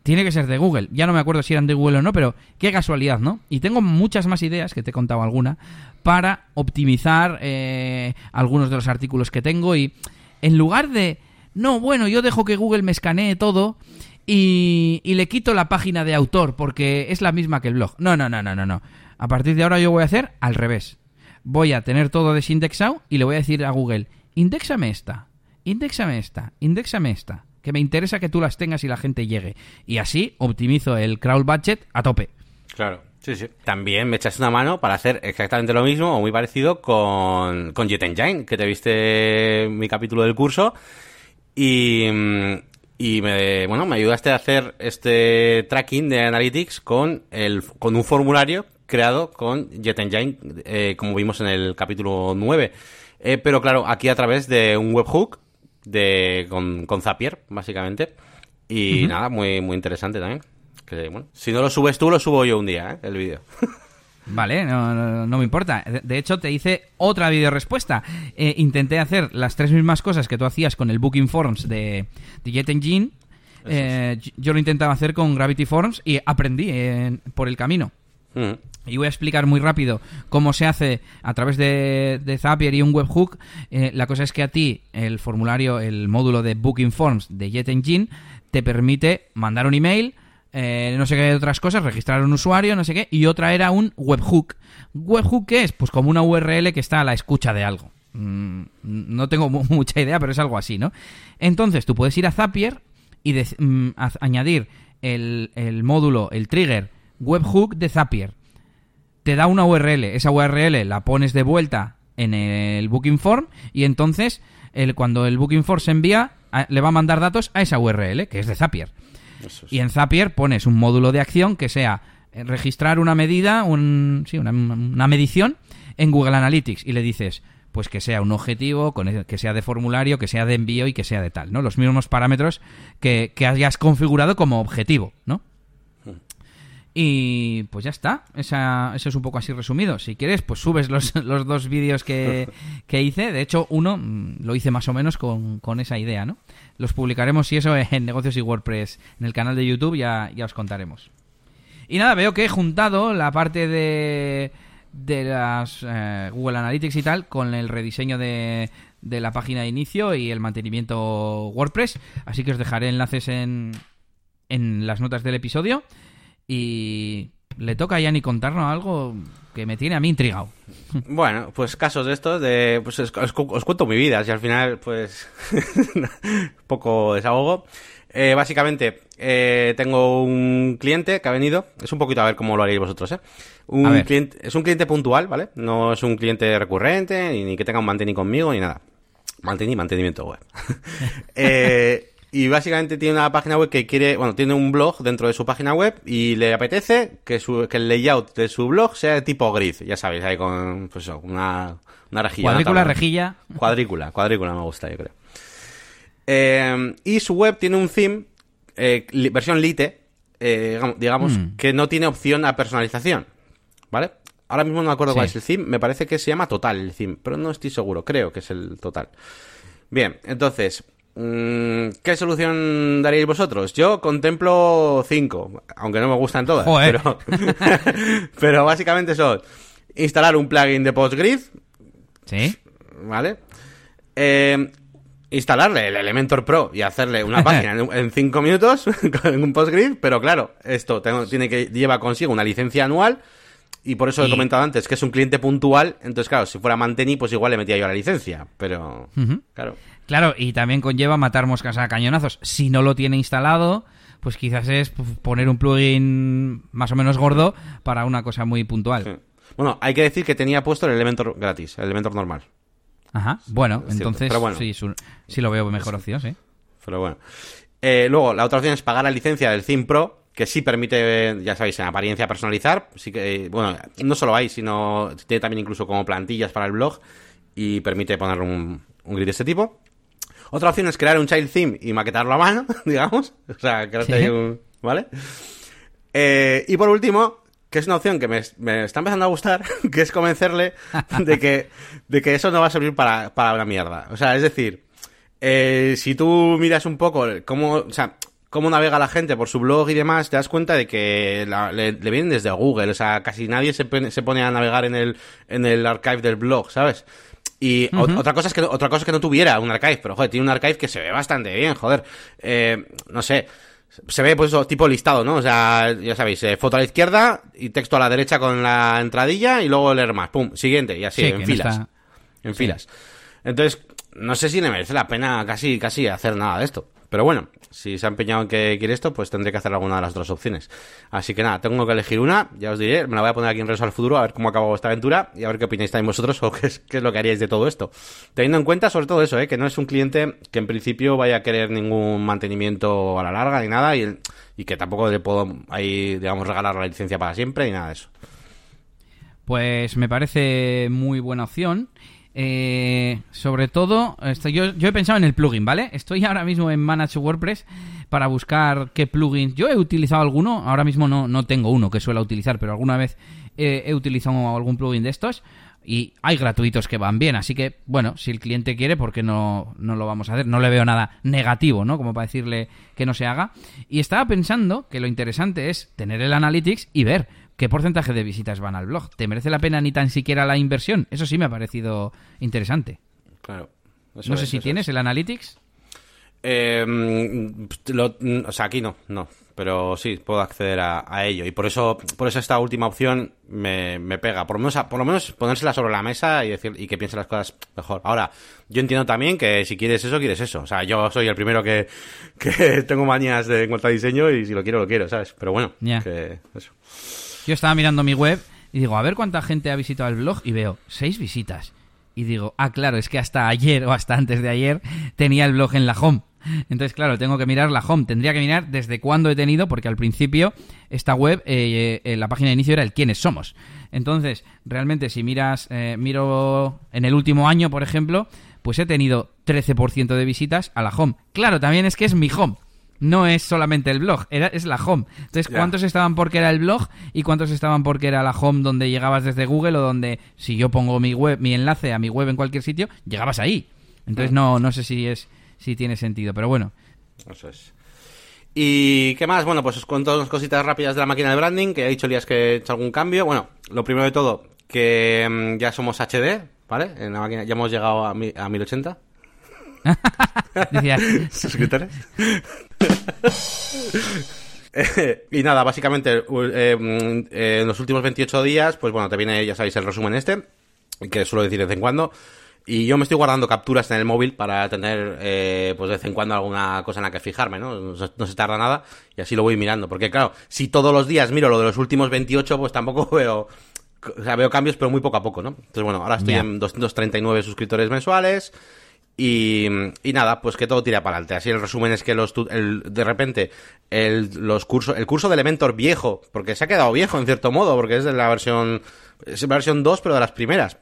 tiene que ser de Google. Ya no me acuerdo si eran de Google o no, pero qué casualidad, ¿no? Y tengo muchas más ideas, que te he contado alguna, para optimizar eh, algunos de los artículos que tengo y en lugar de, no, bueno, yo dejo que Google me escanee todo y, y le quito la página de autor porque es la misma que el blog. No, no, no, no, no, no. A partir de ahora yo voy a hacer al revés. Voy a tener todo desindexado y le voy a decir a Google, indexame esta, indexame esta, indexame esta que me interesa que tú las tengas y la gente llegue. Y así optimizo el crawl budget a tope. Claro. Sí, sí. También me echas una mano para hacer exactamente lo mismo o muy parecido con, con Jet Engine, que te viste mi capítulo del curso. Y, y me, bueno, me ayudaste a hacer este tracking de Analytics con, el, con un formulario creado con Jet Engine, eh, como vimos en el capítulo 9. Eh, pero claro, aquí a través de un webhook de, con, con Zapier, básicamente. Y nada, muy, muy interesante también. Que, bueno, si no lo subes tú, lo subo yo un día, ¿eh? el vídeo. Vale, no, no, me importa. De hecho, te hice otra video respuesta. Eh, intenté hacer las tres mismas cosas que tú hacías con el Booking Forms de, de Jet Engine. Eh, yo lo intentaba hacer con Gravity Forms y aprendí por el camino. Y voy a explicar muy rápido cómo se hace a través de, Zapier y un webhook. Eh, la cosa es que a ti el formulario, el módulo de Booking Forms de Jet Engine te permite mandar un email, eh, no sé qué otras cosas, registrar un usuario, no sé qué, y otra era un webhook. ¿Webhook qué es? Pues como una URL que está a la escucha de algo. Mm, no tengo mucha idea, pero es algo así, ¿no? Entonces tú puedes ir a Zapier y mm, añadir el, el módulo, el trigger webhook de Zapier te da una URL. Esa URL la pones de vuelta en el Booking Form y entonces el, cuando el Booking Form se envía le va a mandar datos a esa URL, que es de Zapier. Y en Zapier pones un módulo de acción que sea eh, registrar una medida, un, sí, una, medición en Google Analytics y le dices pues que sea un objetivo, que sea de formulario, que sea de envío y que sea de tal, ¿no? Los mismos parámetros que, que hayas configurado como objetivo, ¿no? Y pues ya está, Esa, eso es un poco así resumido. Si quieres, pues subes los, los dos vídeos que, hice. De hecho, uno mm, lo hice más o menos con, esa idea, ¿no? Los publicaremos, si eso, en Negocios y WordPress, en el canal de YouTube, ya, ya os contaremos. Y nada, veo que he juntado la parte de, de las eh, Google Analytics y tal con el rediseño de, de la página de inicio y el mantenimiento WordPress. Así que os dejaré enlaces en, en las notas del episodio. Y le toca a Yanni contarnos algo que me tiene a mí intrigado. Bueno, pues casos de estos, de, pues os, cuento mi vida, si al final, pues, poco desahogo. Eh, básicamente, eh, tengo un cliente que ha venido, es un poquito a ver cómo lo haréis vosotros, ¿eh? Un cliente, es un cliente puntual, ¿vale? No es un cliente recurrente, ni, que tenga un mantení conmigo, ni nada. Mantení, mantenimiento web. eh, y básicamente tiene una página web que quiere, bueno, tiene un blog dentro de su página web y le apetece que, su, que el layout de su blog sea de tipo grid, ya sabéis, ahí con pues una, una rejilla. Cuadrícula, rejilla. Cuadrícula, cuadrícula me gusta, yo creo. Eh, y su web tiene un theme, eh, li- versión Lite, eh, digamos- Mm. que no tiene opción a personalización. ¿Vale? Ahora mismo no me acuerdo Sí. cuál es el theme, me parece que se llama Total el theme, pero no estoy seguro, creo que es el Total. Bien, entonces, ¿qué solución daríais vosotros? Yo contemplo cinco, aunque no me gustan todas, Joder. pero, pero básicamente son instalar un plugin de Postgrid, ¿Sí? ¿vale? Eh, instalarle el Elementor Pro y hacerle una página en, en cinco minutos con un Postgrid, pero claro, esto tengo- tiene que lleva consigo una licencia anual y por eso he comentado antes que es un cliente puntual, entonces claro, si fuera Manteni, pues igual le metía yo la licencia, pero claro. Claro, y también conlleva matar moscas a cañonazos. Si no lo tiene instalado, pues quizás es p- poner un plugin más o menos gordo para una cosa muy puntual. sí. Bueno, hay que decir que tenía puesto el Elementor gratis, el Elementor normal. Ajá. Bueno, Es entonces bueno. sí, sí lo veo mejor opción, sí. Pero bueno. Eh, luego, la otra opción es pagar la licencia del Theme Pro, que sí permite, ya sabéis, en apariencia personalizar. Sí que, eh, bueno, no solo hay, sino tiene también incluso como plantillas para el blog y permite poner un, un grid de este tipo. Otra opción es crear un child theme y maquetarlo a mano, digamos. O sea, crearte Sí. un. ¿Vale? Eh, y por último, que es una opción que me, me está empezando a gustar, que es convencerle de que, de que eso no va a servir para, para una mierda. O sea, es decir, eh, si tú miras un poco cómo, o sea, cómo navega la gente por su blog y demás, te das cuenta de que la- le, le vienen desde Google. O sea, casi nadie se pone, se pone a navegar en el, en el archive del blog, ¿sabes? Y otra cosa es que otra cosa es que no tuviera un archive, pero joder, tiene un archive que se ve bastante bien, joder. Eh, no sé, se ve pues eso, tipo listado, ¿no? O sea, ya sabéis, eh, foto a la izquierda y texto a la derecha con la entradilla y luego leer más, pum, siguiente y así Sí, en no filas está- en Sí. filas. Entonces, no sé si le merece la pena casi, casi hacer nada de esto. Pero bueno, si se ha empeñado en que quiere esto, pues tendré que hacer alguna de las dos opciones. Así que nada, tengo que elegir una, ya os diré, me la voy a poner aquí en Reso al futuro, a ver cómo acaba vuestra aventura y a ver qué opináis también vosotros o qué es, qué es lo que haríais de todo esto. Teniendo en cuenta sobre todo eso, ¿eh? que no es un cliente que en principio vaya a querer ningún mantenimiento a la larga ni nada y, y que tampoco le puedo ahí, digamos, regalar la licencia para siempre ni nada de eso. Pues me parece muy buena opción. Eh, sobre todo, yo, yo he pensado en el plugin, ¿vale? Estoy ahora mismo en Manage WordPress para buscar qué plugins. Yo he utilizado alguno, ahora mismo no, no tengo uno que suela utilizar, pero alguna vez eh, he utilizado algún plugin de estos y hay gratuitos que van bien. Así que, bueno, si el cliente quiere, ¿por qué no, no lo vamos a hacer? No le veo nada negativo, ¿no? Como para decirle que no se haga. Y estaba pensando que lo interesante es tener el Analytics y ver qué porcentaje de visitas van al blog. ¿Te merece la pena ni tan siquiera la inversión? Eso sí me ha parecido interesante. Claro. Eso no sé si tienes el Analytics. Eh, lo- mm, o sea, aquí no, no. Pero sí, puedo acceder a, a ello. Y por eso, por eso esta última opción me, me pega. Por lo, menos, por lo menos ponérsela sobre la mesa y decir y que piense las cosas mejor. Ahora, yo entiendo también que si quieres eso, quieres eso. O sea, yo soy el primero que, que tengo manías de, en cuanto a diseño y si lo quiero, lo quiero, ¿sabes? Pero bueno, Ya. que eso. Yo estaba mirando mi web y digo, a ver cuánta gente ha visitado el blog y veo seis visitas. Y digo, ah, claro, es que hasta ayer o hasta antes de ayer tenía el blog en la home. Entonces, claro, tengo que mirar la home. Tendría que mirar desde cuándo he tenido, porque al principio esta web, eh, eh, la página de inicio era el quiénes somos. Entonces, realmente, si miras, eh, miro en el último año, por ejemplo, pues he tenido 13% de visitas a la home. Claro, también es que es mi home. No es solamente el blog, era, es la home. Entonces. ¿cuántos estaban porque era el blog y cuántos estaban porque era la home donde llegabas desde Google o donde si yo pongo mi web, mi enlace a mi web en cualquier sitio, llegabas ahí? Entonces no, no sé si es si tiene sentido, pero bueno. Eso es. ¿Y qué más? Bueno, pues os cuento unas cositas rápidas de la máquina de branding, que ha dicho Elías que he hecho algún cambio. Bueno, lo primero de todo, que mm, ya somos HD, ¿vale? En la máquina ya hemos llegado a, mi- a 1080 Decía, suscriptores. Eh, y nada, básicamente eh, mm, eh, en los últimos 28 días, pues bueno, te viene, ya sabéis, el resumen este, que suelo decir de vez en cuando. Y yo me estoy guardando capturas en el móvil para tener, eh, pues de vez en cuando alguna cosa en la que fijarme, ¿no? No se, no se tarda nada y así lo voy mirando. Porque claro, si todos los días miro lo de los últimos 28, pues tampoco veo, o sea, veo cambios, pero muy poco a poco, ¿no? Entonces bueno, ahora estoy Ya. en 239 suscriptores mensuales. Y, y nada, pues que todo tira para adelante. Así el resumen es que los el, de repente el, los cursos, el curso de Elementor viejo, porque se ha quedado viejo en cierto modo, porque es de la versión, es la versión 2, pero de las primeras.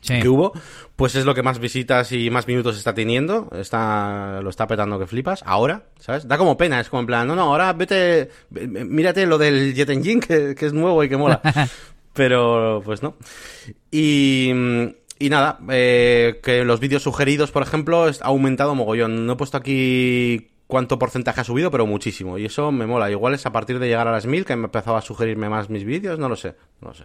que hubo, pues es lo que más visitas y más minutos está teniendo. Está, lo está petando que flipas. Ahora, ¿sabes? Da como pena, es como en plan, no, no, ahora vete, mírate lo del Jet Engine, que, que es nuevo y que mola. Pero, pues no. Y, y nada, eh, que los vídeos sugeridos, por ejemplo, ha aumentado mogollón. No he puesto aquí cuánto porcentaje ha subido, pero muchísimo. Y eso me mola. Igual es a partir de llegar a las mil que me empezado a sugerirme más mis vídeos, no lo sé, no sé.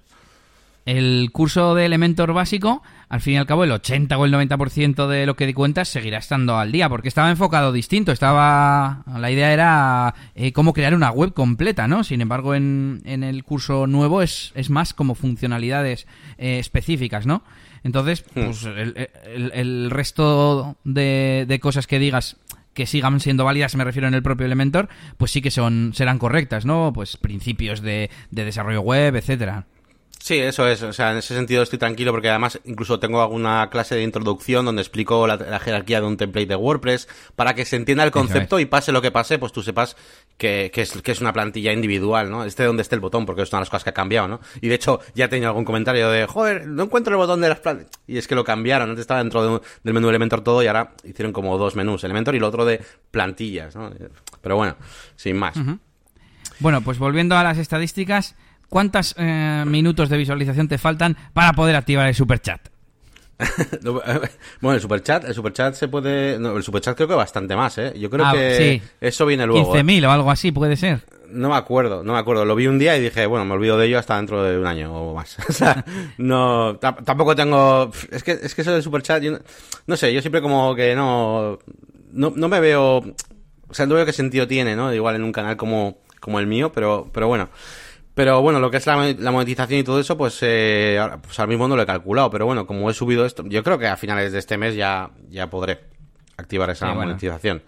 El curso de Elementor básico, al fin y al cabo, el 80 o el 90% de lo que di cuenta seguirá estando al día, porque estaba enfocado distinto. Estaba. La idea era eh, cómo crear una web completa, ¿no? Sin embargo, en, en el curso nuevo es, es más como funcionalidades eh, específicas, ¿no? Entonces, hmm. pues el, el, resto de, de cosas que digas que sigan siendo válidas, me refiero en el propio Elementor, pues sí que son serán correctas, ¿no? Pues principios de, de desarrollo web, etcétera. Sí, eso es. O sea, en ese sentido estoy tranquilo porque además incluso tengo alguna clase de introducción donde explico la, jerarquía de un template de WordPress para que se entienda el concepto y pase lo que pase, pues tú sepas que, que, es, que es una plantilla individual, ¿no? Este donde esté el botón, porque es una de las cosas que ha cambiado, ¿no? Y de hecho ya he tenido algún comentario de, joder, no encuentro el botón de las plantillas. Y es que lo cambiaron. Antes estaba dentro del menú Elementor todo y ahora hicieron como dos menús, Elementor y el otro de plantillas, ¿no? Pero bueno, sin más. Bueno, pues volviendo a las estadísticas, ¿cuántos eh, minutos de visualización te faltan para poder activar el superchat? bueno, el superchat, el superchat se puede. No, el superchat creo que bastante más, ¿eh? Yo creo ah, que eso viene luego. 15.000 ¿eh? o algo así, puede ser. No me acuerdo, no me acuerdo. Lo vi un día y dije, bueno, me olvido de ello hasta dentro de un año o más. o sea, no. Tampoco tengo. Es que, es que eso del superchat, yo no, sé, yo siempre como que no. No, no me veo. O sea, no veo qué sentido tiene, ¿no? Igual en un canal como, como el mío, pero, pero bueno. Pero bueno, lo que es la, monetización y todo eso, pues, eh, pues al mismo no lo he calculado. Pero bueno, como he subido esto, yo creo que a finales de este mes ya, ya podré activar esa monetización.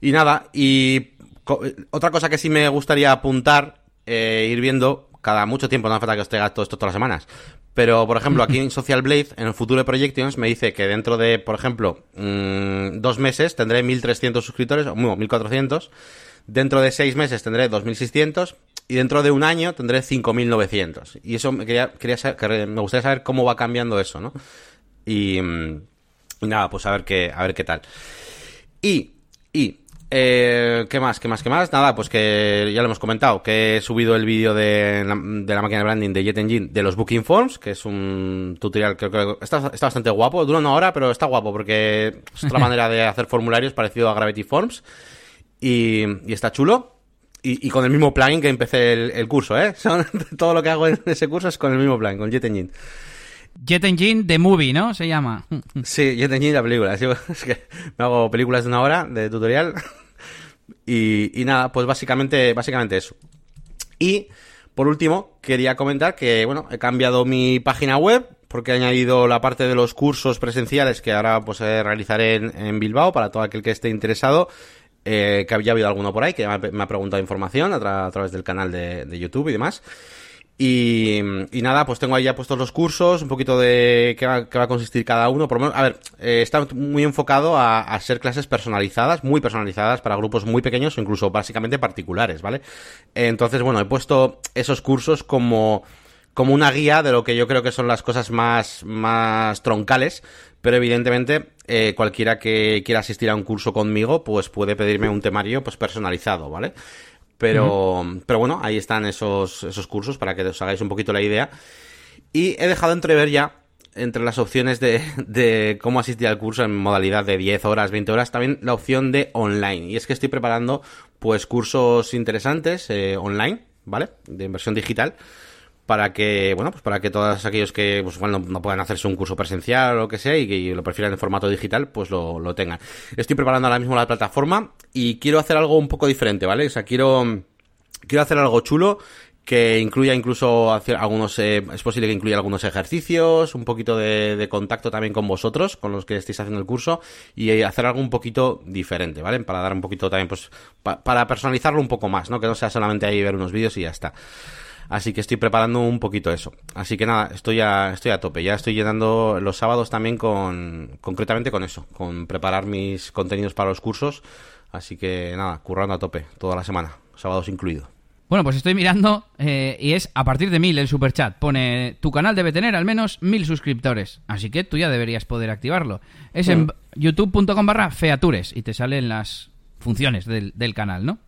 Y nada, y otra cosa que sí me gustaría apuntar, eh, ir viendo cada mucho tiempo, no hace falta que os traiga todo esto todas las semanas. Pero, por ejemplo, aquí en Social Blade, en el futuro de Projections, me dice que dentro de, por ejemplo, mm, dos meses tendré 1.300 suscriptores, o bueno, 1.400. Dentro de seis meses tendré 2.600 y dentro de un año tendré 5.900. Y eso me, quería, quería saber, me gustaría saber cómo va cambiando eso, ¿no? Y, nada, pues a ver qué, a ver qué tal. Y, y, eh, ¿qué más? ¿Qué más? ¿Qué más? Nada, pues que ya lo hemos comentado, que he subido el vídeo de, la, de la máquina de branding de Jet Engine de los Booking Forms, que es un tutorial que que está, está bastante guapo, dura una hora, pero está guapo porque es otra manera de hacer formularios parecido a Gravity Forms y, y está chulo. Y, con el mismo plugin que empecé el, curso, ¿eh? todo lo que hago en ese curso es con el mismo plugin, con Jet Engine. Jet Engine The Movie, ¿no? Se llama. Sí, Jet Engine la película. Es que me hago películas de una hora de tutorial. Y, y nada, pues básicamente, básicamente eso. Y por último, quería comentar que, bueno, he cambiado mi página web porque he añadido la parte de los cursos presenciales que ahora pues realizaré en Bilbao para todo aquel que esté interesado eh, que había habido alguno por ahí que me ha, preguntado información a, través del canal de, YouTube y demás. Y, nada, pues tengo ahí ya puestos los cursos, un poquito de qué va, va a consistir cada uno. Por lo menos, a ver, eh, está muy enfocado a, ser clases personalizadas, muy personalizadas para grupos muy pequeños o incluso básicamente particulares, ¿vale? Entonces, bueno, he puesto esos cursos como como una guía de lo que yo creo que son las cosas más, más troncales, pero evidentemente eh, cualquiera que quiera asistir a un curso conmigo, pues puede pedirme un temario pues personalizado, ¿vale? Pero, pero bueno, ahí están esos, esos cursos para que os hagáis un poquito la idea. Y he dejado entrever ya entre las opciones de, de, cómo asistir al curso en modalidad de 10 horas, 20 horas, también la opción de online. Y es que estoy preparando pues cursos interesantes eh, online, ¿vale? De inversión digital para que, bueno, pues para que todos aquellos que pues, igual no, puedan hacerse un curso presencial o lo que sea y que lo prefieran en formato digital, pues lo, lo tengan. Estoy preparando ahora mismo la plataforma y quiero hacer algo un poco diferente, ¿vale? O sea, quiero, quiero hacer algo chulo que incluya incluso hacer algunos, eh, es posible que incluya algunos ejercicios, un poquito de, contacto también con vosotros, con los que estéis haciendo el curso, y eh, hacer algo un poquito diferente, ¿vale? Para dar un poquito también, pues, para personalizarlo un poco más, ¿no? Que no sea solamente ahí ver unos vídeos y ya está. Así que estoy preparando un poquito eso. Así que nada, estoy a, estoy a tope. Ya estoy llenando los sábados también con, concretamente con eso, con preparar mis contenidos para los cursos. Así que nada, currando a tope toda la semana, sábados incluido. Bueno, pues estoy mirando eh, y es a partir de mil el superchat. Pone, tu canal debe tener al menos mil suscriptores. Así que tú ya deberías poder activarlo. Es en youtube.com barra features y te salen las funciones del, canal, ¿no?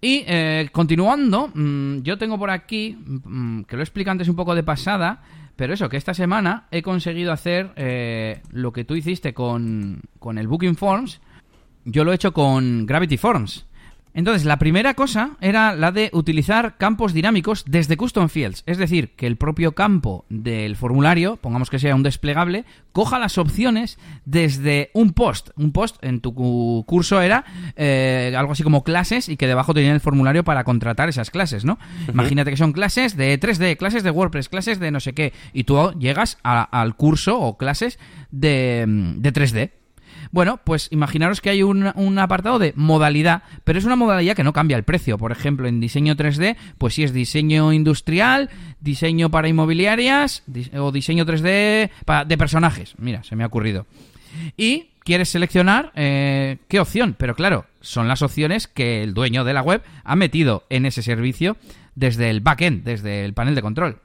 Y eh, continuando, mm, yo tengo por aquí, mm, que lo explico antes un poco de pasada, pero eso, que esta semana he conseguido hacer eh, lo que tú hiciste con, con el Booking Forms, yo lo he hecho con Gravity Forms. Entonces, la primera cosa era la de utilizar campos dinámicos desde Custom Fields. Es decir, que el propio campo del formulario, pongamos que sea un desplegable, coja las opciones desde un post. Un post en tu curso era eh, algo así como clases y que debajo tenía el formulario para contratar esas clases, ¿no? Imagínate que son clases de 3D, clases de WordPress, clases de no sé qué, y tú llegas al curso o clases de, de 3D. Bueno, pues imaginaros que hay un, apartado de modalidad, pero es una modalidad que no cambia el precio. Por ejemplo, en diseño 3D, pues si es diseño industrial, diseño para inmobiliarias o diseño 3D de personajes. Mira, se me ha ocurrido. Y quieres seleccionar eh, qué opción, pero claro, son las opciones que el dueño de la web ha metido en ese servicio desde el backend, desde el panel de control.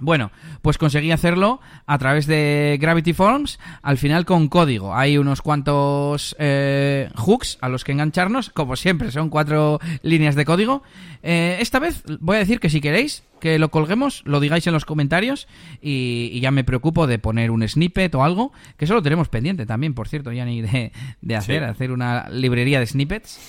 Bueno, pues conseguí hacerlo a través de Gravity Forms, al final con código. Hay unos cuantos eh, hooks a los que engancharnos, como siempre, son cuatro líneas de código. Eh, esta vez voy a decir que si queréis que lo colguemos, lo digáis en los comentarios y, ya me preocupo de poner un snippet o algo, que eso lo tenemos pendiente también, por cierto, ya ni de, hacer, hacer una librería de snippets.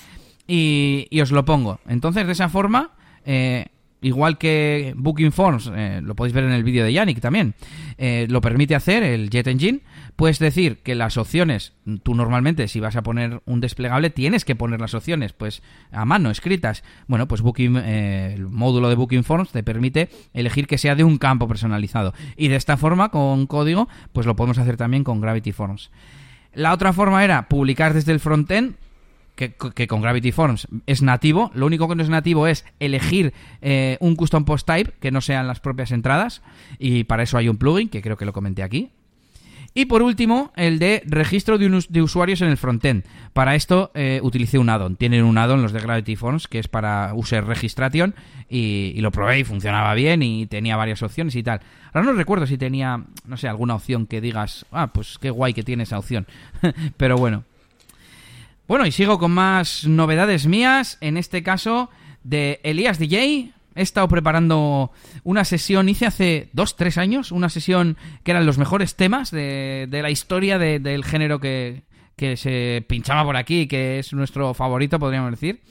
Y, y, os lo pongo. Entonces, de esa forma... Eh, igual que Booking Forms, eh, lo podéis ver en el vídeo de Yannick también, eh, lo permite hacer el Jet Engine, puedes decir que las opciones, tú normalmente si vas a poner un desplegable tienes que poner las opciones pues a mano, escritas. Bueno, pues Booking, eh, el módulo de Booking Forms te permite elegir que sea de un campo personalizado. Y de esta forma, con código, pues lo podemos hacer también con Gravity Forms. La otra forma era publicar desde el frontend, que, con Gravity Forms es nativo. Lo único que no es nativo es elegir eh, un custom post type que no sean las propias entradas. Y para eso hay un plugin, que creo que lo comenté aquí. Y por último, el de registro de, usuarios en el frontend. Para esto eh, utilicé un addon. Tienen un addon los de Gravity Forms que es para User Registration y, y, lo probé y funcionaba bien y tenía varias opciones y tal. Ahora no recuerdo si tenía, no sé, alguna opción que digas, ah, pues qué guay que tiene esa opción. Pero bueno, bueno, y sigo con más novedades mías, en este caso de Elías DJ. He estado preparando una sesión, hice hace dos, tres años, una sesión que eran los mejores temas de, la historia del género que, que se pinchaba por aquí, que es nuestro favorito, podríamos decir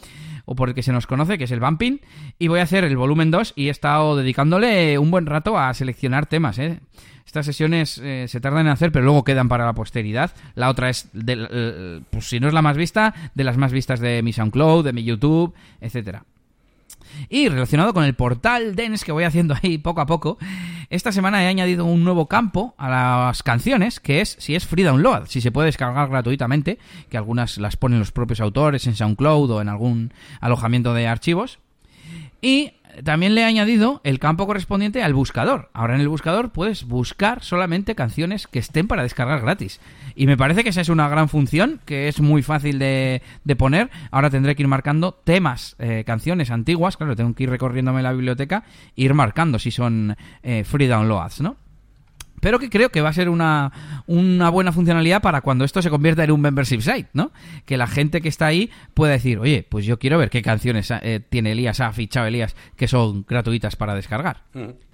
o por el que se nos conoce, que es el Bumping. Y voy a hacer el volumen 2 y he estado dedicándole un buen rato a seleccionar temas, ¿eh? Estas sesiones eh, se tardan en hacer, pero luego quedan para la posteridad. La otra es, de, pues si no es la más vista, de las más vistas de mi SoundCloud, de mi YouTube, etcétera. Y relacionado con el portal Dance que voy haciendo ahí poco a poco, esta semana he añadido un nuevo campo a las canciones, que es si es free download, si se puede descargar gratuitamente, que algunas las ponen los propios autores en SoundCloud o en algún alojamiento de archivos. Y también le he añadido el campo correspondiente al buscador. Ahora en el buscador puedes buscar solamente canciones que estén para descargar gratis. Y me parece que esa es una gran función, que es muy fácil de, poner. Ahora tendré que ir marcando temas, eh, canciones antiguas. Claro, tengo que ir recorriéndome la biblioteca e ir marcando si son eh, free downloads, ¿no? Pero que creo que va a ser una, buena funcionalidad para cuando esto se convierta en un membership site, ¿no? Que la gente que está ahí pueda decir, oye, pues yo quiero ver qué canciones eh, tiene Elías, ha fichado Elías, que son gratuitas para descargar. Mm.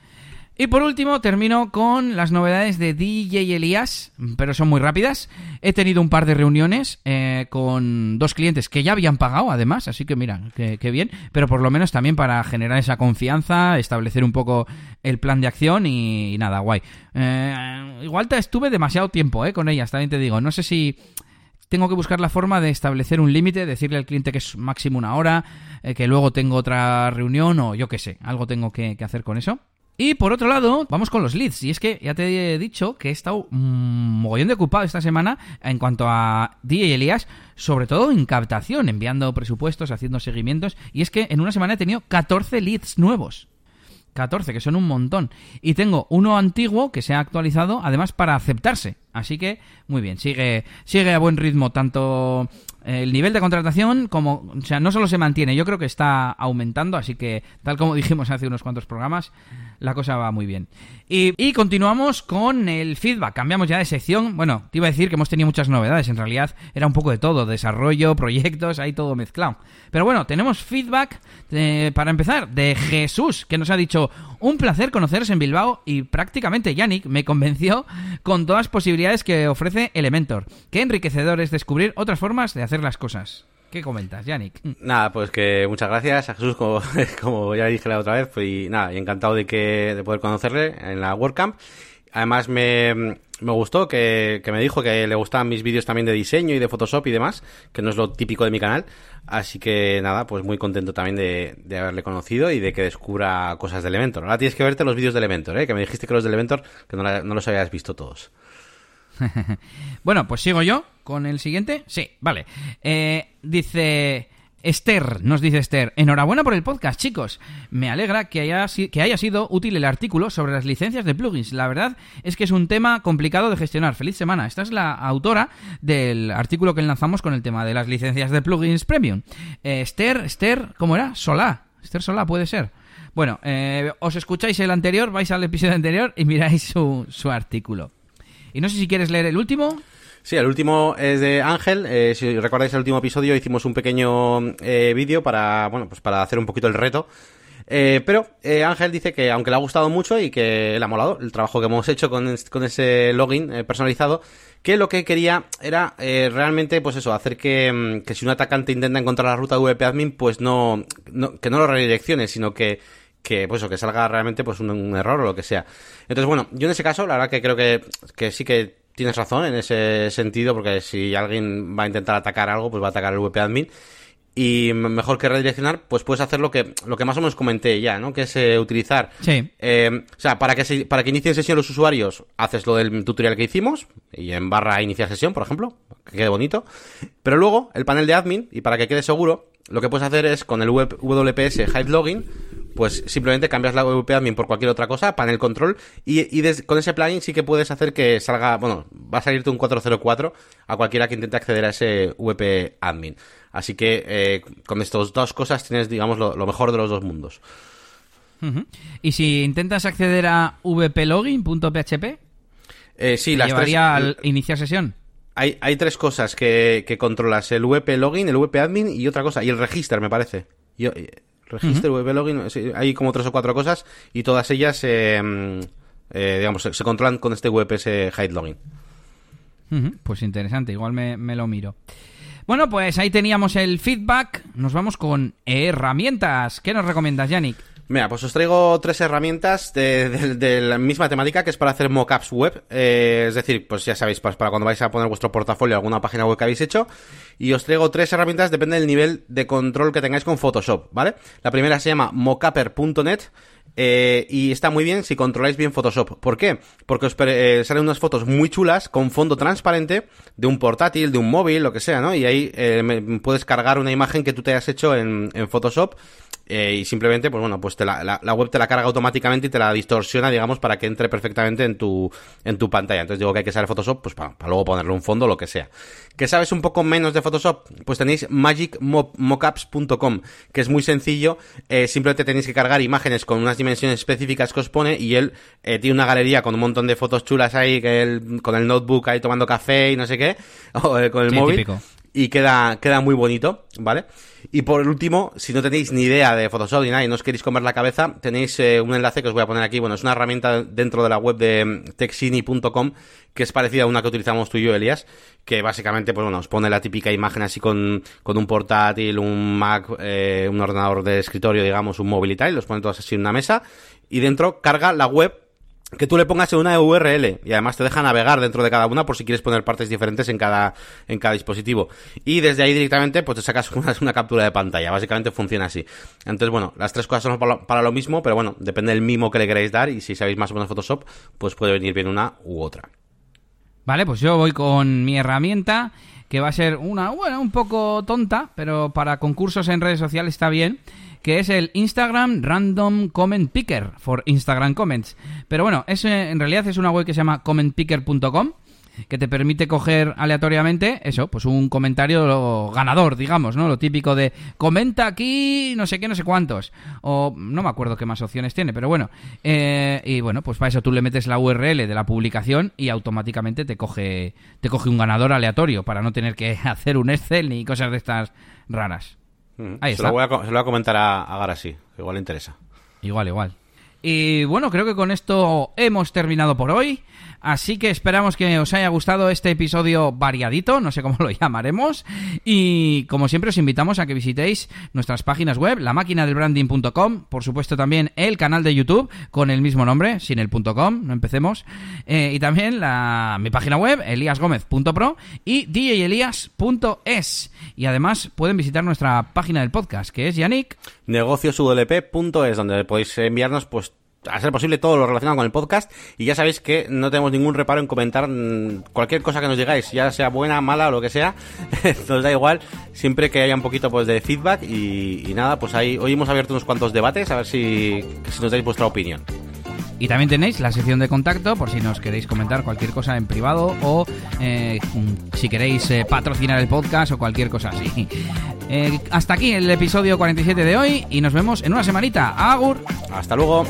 Y por último, termino con las novedades de DJ Elías, pero son muy rápidas. He tenido un par de reuniones eh, con dos clientes que ya habían pagado, además, así que mira, qué bien, pero por lo menos también para generar esa confianza, establecer un poco el plan de acción y, nada, guay. Eh, igual te estuve demasiado tiempo eh, con ellas, también te digo. No sé si tengo que buscar la forma de establecer un límite, decirle al cliente que es máximo una hora, eh, que luego tengo otra reunión o yo qué sé, algo tengo que hacer con eso. Y por otro lado, vamos con los leads. Y es que ya te he dicho que he estado mogollón de ocupado esta semana en cuanto a DJ Elías, sobre todo en captación, enviando presupuestos, haciendo seguimientos. Y es que en una semana he tenido 14 leads nuevos. 14, que son un montón. Y tengo uno antiguo que se ha actualizado, además para aceptarse. Así que, muy bien, sigue, sigue a buen ritmo tanto el nivel de contratación como, o sea, no solo se mantiene, yo creo que está aumentando, así que, tal como dijimos hace unos cuantos programas, la cosa va muy bien. Y, continuamos con el feedback, cambiamos ya de sección, bueno, te iba a decir que hemos tenido muchas novedades, en realidad era un poco de todo, desarrollo, proyectos, ahí todo mezclado. Pero bueno, tenemos feedback para empezar de Jesús, que nos ha dicho, un placer conoceros en Bilbao y prácticamente Yannick me convenció con todas las posibilidades que ofrece Elementor. Qué enriquecedor es descubrir otras formas de hacer las cosas. ¿Qué comentas, Yannick? Nada, pues que muchas gracias a Jesús, como, como ya dije la otra vez, pues, y nada, encantado de que de poder conocerle en la WordCamp. Además me, me gustó que, que, me dijo que le gustaban mis vídeos también de diseño y de Photoshop y demás, que no es lo típico de mi canal. Así que nada, pues muy contento también de, de haberle conocido y de que descubra cosas de Elementor. Ahora tienes que verte los vídeos de Elementor, ¿eh? que me dijiste que los de Elementor, que no, no los habías visto todos. bueno, pues sigo yo con el siguiente. Sí, vale. Eh, dice... Esther, nos dice Esther, enhorabuena por el podcast, chicos. Me alegra que haya, que haya sido útil el artículo sobre las licencias de plugins. La verdad es que es un tema complicado de gestionar. Feliz semana. Esta es la autora del artículo que lanzamos con el tema de las licencias de plugins premium. Eh, Esther, Esther, ¿cómo era? Solá. Esther Solá, puede ser. Bueno, eh, os escucháis el anterior, vais al episodio anterior y miráis su, su artículo. Y no sé si quieres leer el último. Sí, el último es de Ángel. Eh, si recordáis el último episodio, hicimos un pequeño eh, vídeo para, bueno, pues para hacer un poquito el reto. Eh, pero Ángel dice que aunque le ha gustado mucho y que le ha molado el trabajo que hemos hecho con, con ese login personalizado, que lo que quería era realmente, pues eso, hacer que, mm, que, si un atacante intenta encontrar la ruta de VP pues no, no que no lo redireccione, sino que que pues o que salga realmente pues un, error o lo que sea. Entonces, bueno, yo en ese caso, la verdad que creo que, que sí que tienes razón en ese sentido, porque si alguien va a intentar atacar algo, pues va a atacar el VP admin. Y mejor que redireccionar, pues puedes hacer lo que, lo que más o menos comenté ya, ¿no? Que es eh, utilizar. Sí. Eh, o sea, para que, se, para que inicien sesión los usuarios, haces lo del tutorial que hicimos, y en barra iniciar sesión, por ejemplo, que quede bonito. Pero luego, el panel de admin, y para que quede seguro, lo que puedes hacer es con el WPS Hide Login, pues simplemente cambias la WP Admin por cualquier otra cosa, panel control, y, y con ese plugin sí que puedes hacer que salga, bueno, va a salirte un 404 a cualquiera que intente acceder a ese WP Admin. Así que eh, con estas dos cosas tienes, digamos, lo, mejor de los dos mundos. ¿Y si intentas acceder a vplogin.php? Eh, sí, las llevaría al iniciar sesión? Hay, hay tres cosas que, que controlas, el VP Login, el VP Admin y otra cosa, y el register, me parece. Yo, registro, uh login, hay como tres o cuatro cosas y todas ellas, eh, eh, digamos, se, controlan con este WPS Hide Login. Pues interesante, igual me, lo miro. Bueno, pues ahí teníamos el feedback. Nos vamos con herramientas. ¿Qué nos recomiendas, Yannick? Mira, pues os traigo tres herramientas de, la misma temática que es para hacer mockups web. Eh, es decir, pues ya sabéis, pues para cuando vais a poner vuestro portafolio alguna página web que habéis hecho y os traigo tres herramientas, depende del nivel de control que tengáis con Photoshop, ¿vale? La primera se llama mockuper.net eh, y está muy bien si controláis bien Photoshop. ¿Por qué? Porque os eh, salen unas fotos muy chulas con fondo transparente de un portátil, de un móvil, lo que sea, ¿no? Y ahí eh, puedes cargar una imagen que tú te hayas hecho en Photoshop eh, y simplemente, pues bueno, pues te la, la, web te la carga automáticamente y te la distorsiona, digamos, para que entre perfectamente en tu, en tu pantalla. Entonces digo que hay que saber Photoshop, pues para, luego ponerle un fondo, lo que sea. ¿Que sabes un poco menos de Photoshop? Pues tenéis magicmockups.com, que es muy sencillo. Eh, simplemente tenéis que cargar imágenes con unas dimensiones específicas que os pone y él eh, tiene una galería con un montón de fotos chulas ahí, que él, con el notebook ahí tomando café y no sé qué, o eh, con el móvil. Y queda, queda muy bonito, ¿vale? Y por último, si no tenéis ni idea de Photoshop ni nada y no os queréis comer la cabeza, tenéis eh, un enlace que os voy a poner aquí. Bueno, es una herramienta dentro de la web de mm, texini.com que es parecida a una que utilizamos tú y yo, Elias, que básicamente, pues bueno, os pone la típica imagen así con, con un portátil, un Mac, eh, un ordenador de escritorio, digamos, un móvil y tal, y los pone todos así en una mesa, y dentro carga la web que tú le pongas en una URL y además te deja navegar dentro de cada una por si quieres poner partes diferentes en cada, en cada dispositivo. Y desde ahí directamente pues te sacas una, captura de pantalla. Básicamente funciona así. Entonces, bueno, las tres cosas son para lo, mismo, pero bueno, depende del mimo que le queréis dar y si sabéis más o menos Photoshop, pues puede venir bien una u otra. Vale, pues yo voy con mi herramienta que va a ser una, bueno, un poco tonta, pero para concursos en redes sociales está bien que es el Instagram Random Comment Picker for Instagram Comments. Pero bueno, es, en realidad es una web que se llama commentpicker.com que te permite coger aleatoriamente eso, pues un comentario ganador, digamos, ¿no? Lo típico de comenta aquí no sé qué, no sé cuántos. O no me acuerdo qué más opciones tiene, pero bueno. Eh, y bueno, pues para eso tú le metes la URL de la publicación y automáticamente te coge, te coge un ganador aleatorio para no tener que hacer un Excel ni cosas de estas raras. Ahí se, Lo voy a, se lo voy a comentar a, a Garasi, igual le interesa. Igual, igual. Y bueno, creo que con esto hemos terminado por hoy. Así que esperamos que os haya gustado este episodio variadito, no sé cómo lo llamaremos. Y como siempre os invitamos a que visitéis nuestras páginas web, la máquina del branding.com, por supuesto también el canal de YouTube con el mismo nombre, sin el .com, no empecemos. Eh, y también la, mi página web, eliasgomez.pro y djelias.es. Y además pueden visitar nuestra página del podcast, que es Yannick. Negociosudlp.es, donde podéis enviarnos pues a ser posible todo lo relacionado con el podcast y ya sabéis que no tenemos ningún reparo en comentar mm, cualquier cosa que nos digáis, ya sea buena, mala o lo que sea, nos da igual, siempre que haya un poquito pues de feedback y, nada, pues ahí hoy hemos abierto unos cuantos debates a ver si, si nos dais vuestra opinión. Y también tenéis la sección de contacto por si nos queréis comentar cualquier cosa en privado o eh, si queréis eh, patrocinar el podcast o cualquier cosa así. Eh, hasta aquí el episodio 47 de hoy y nos vemos en una semanita. Agur. Hasta luego.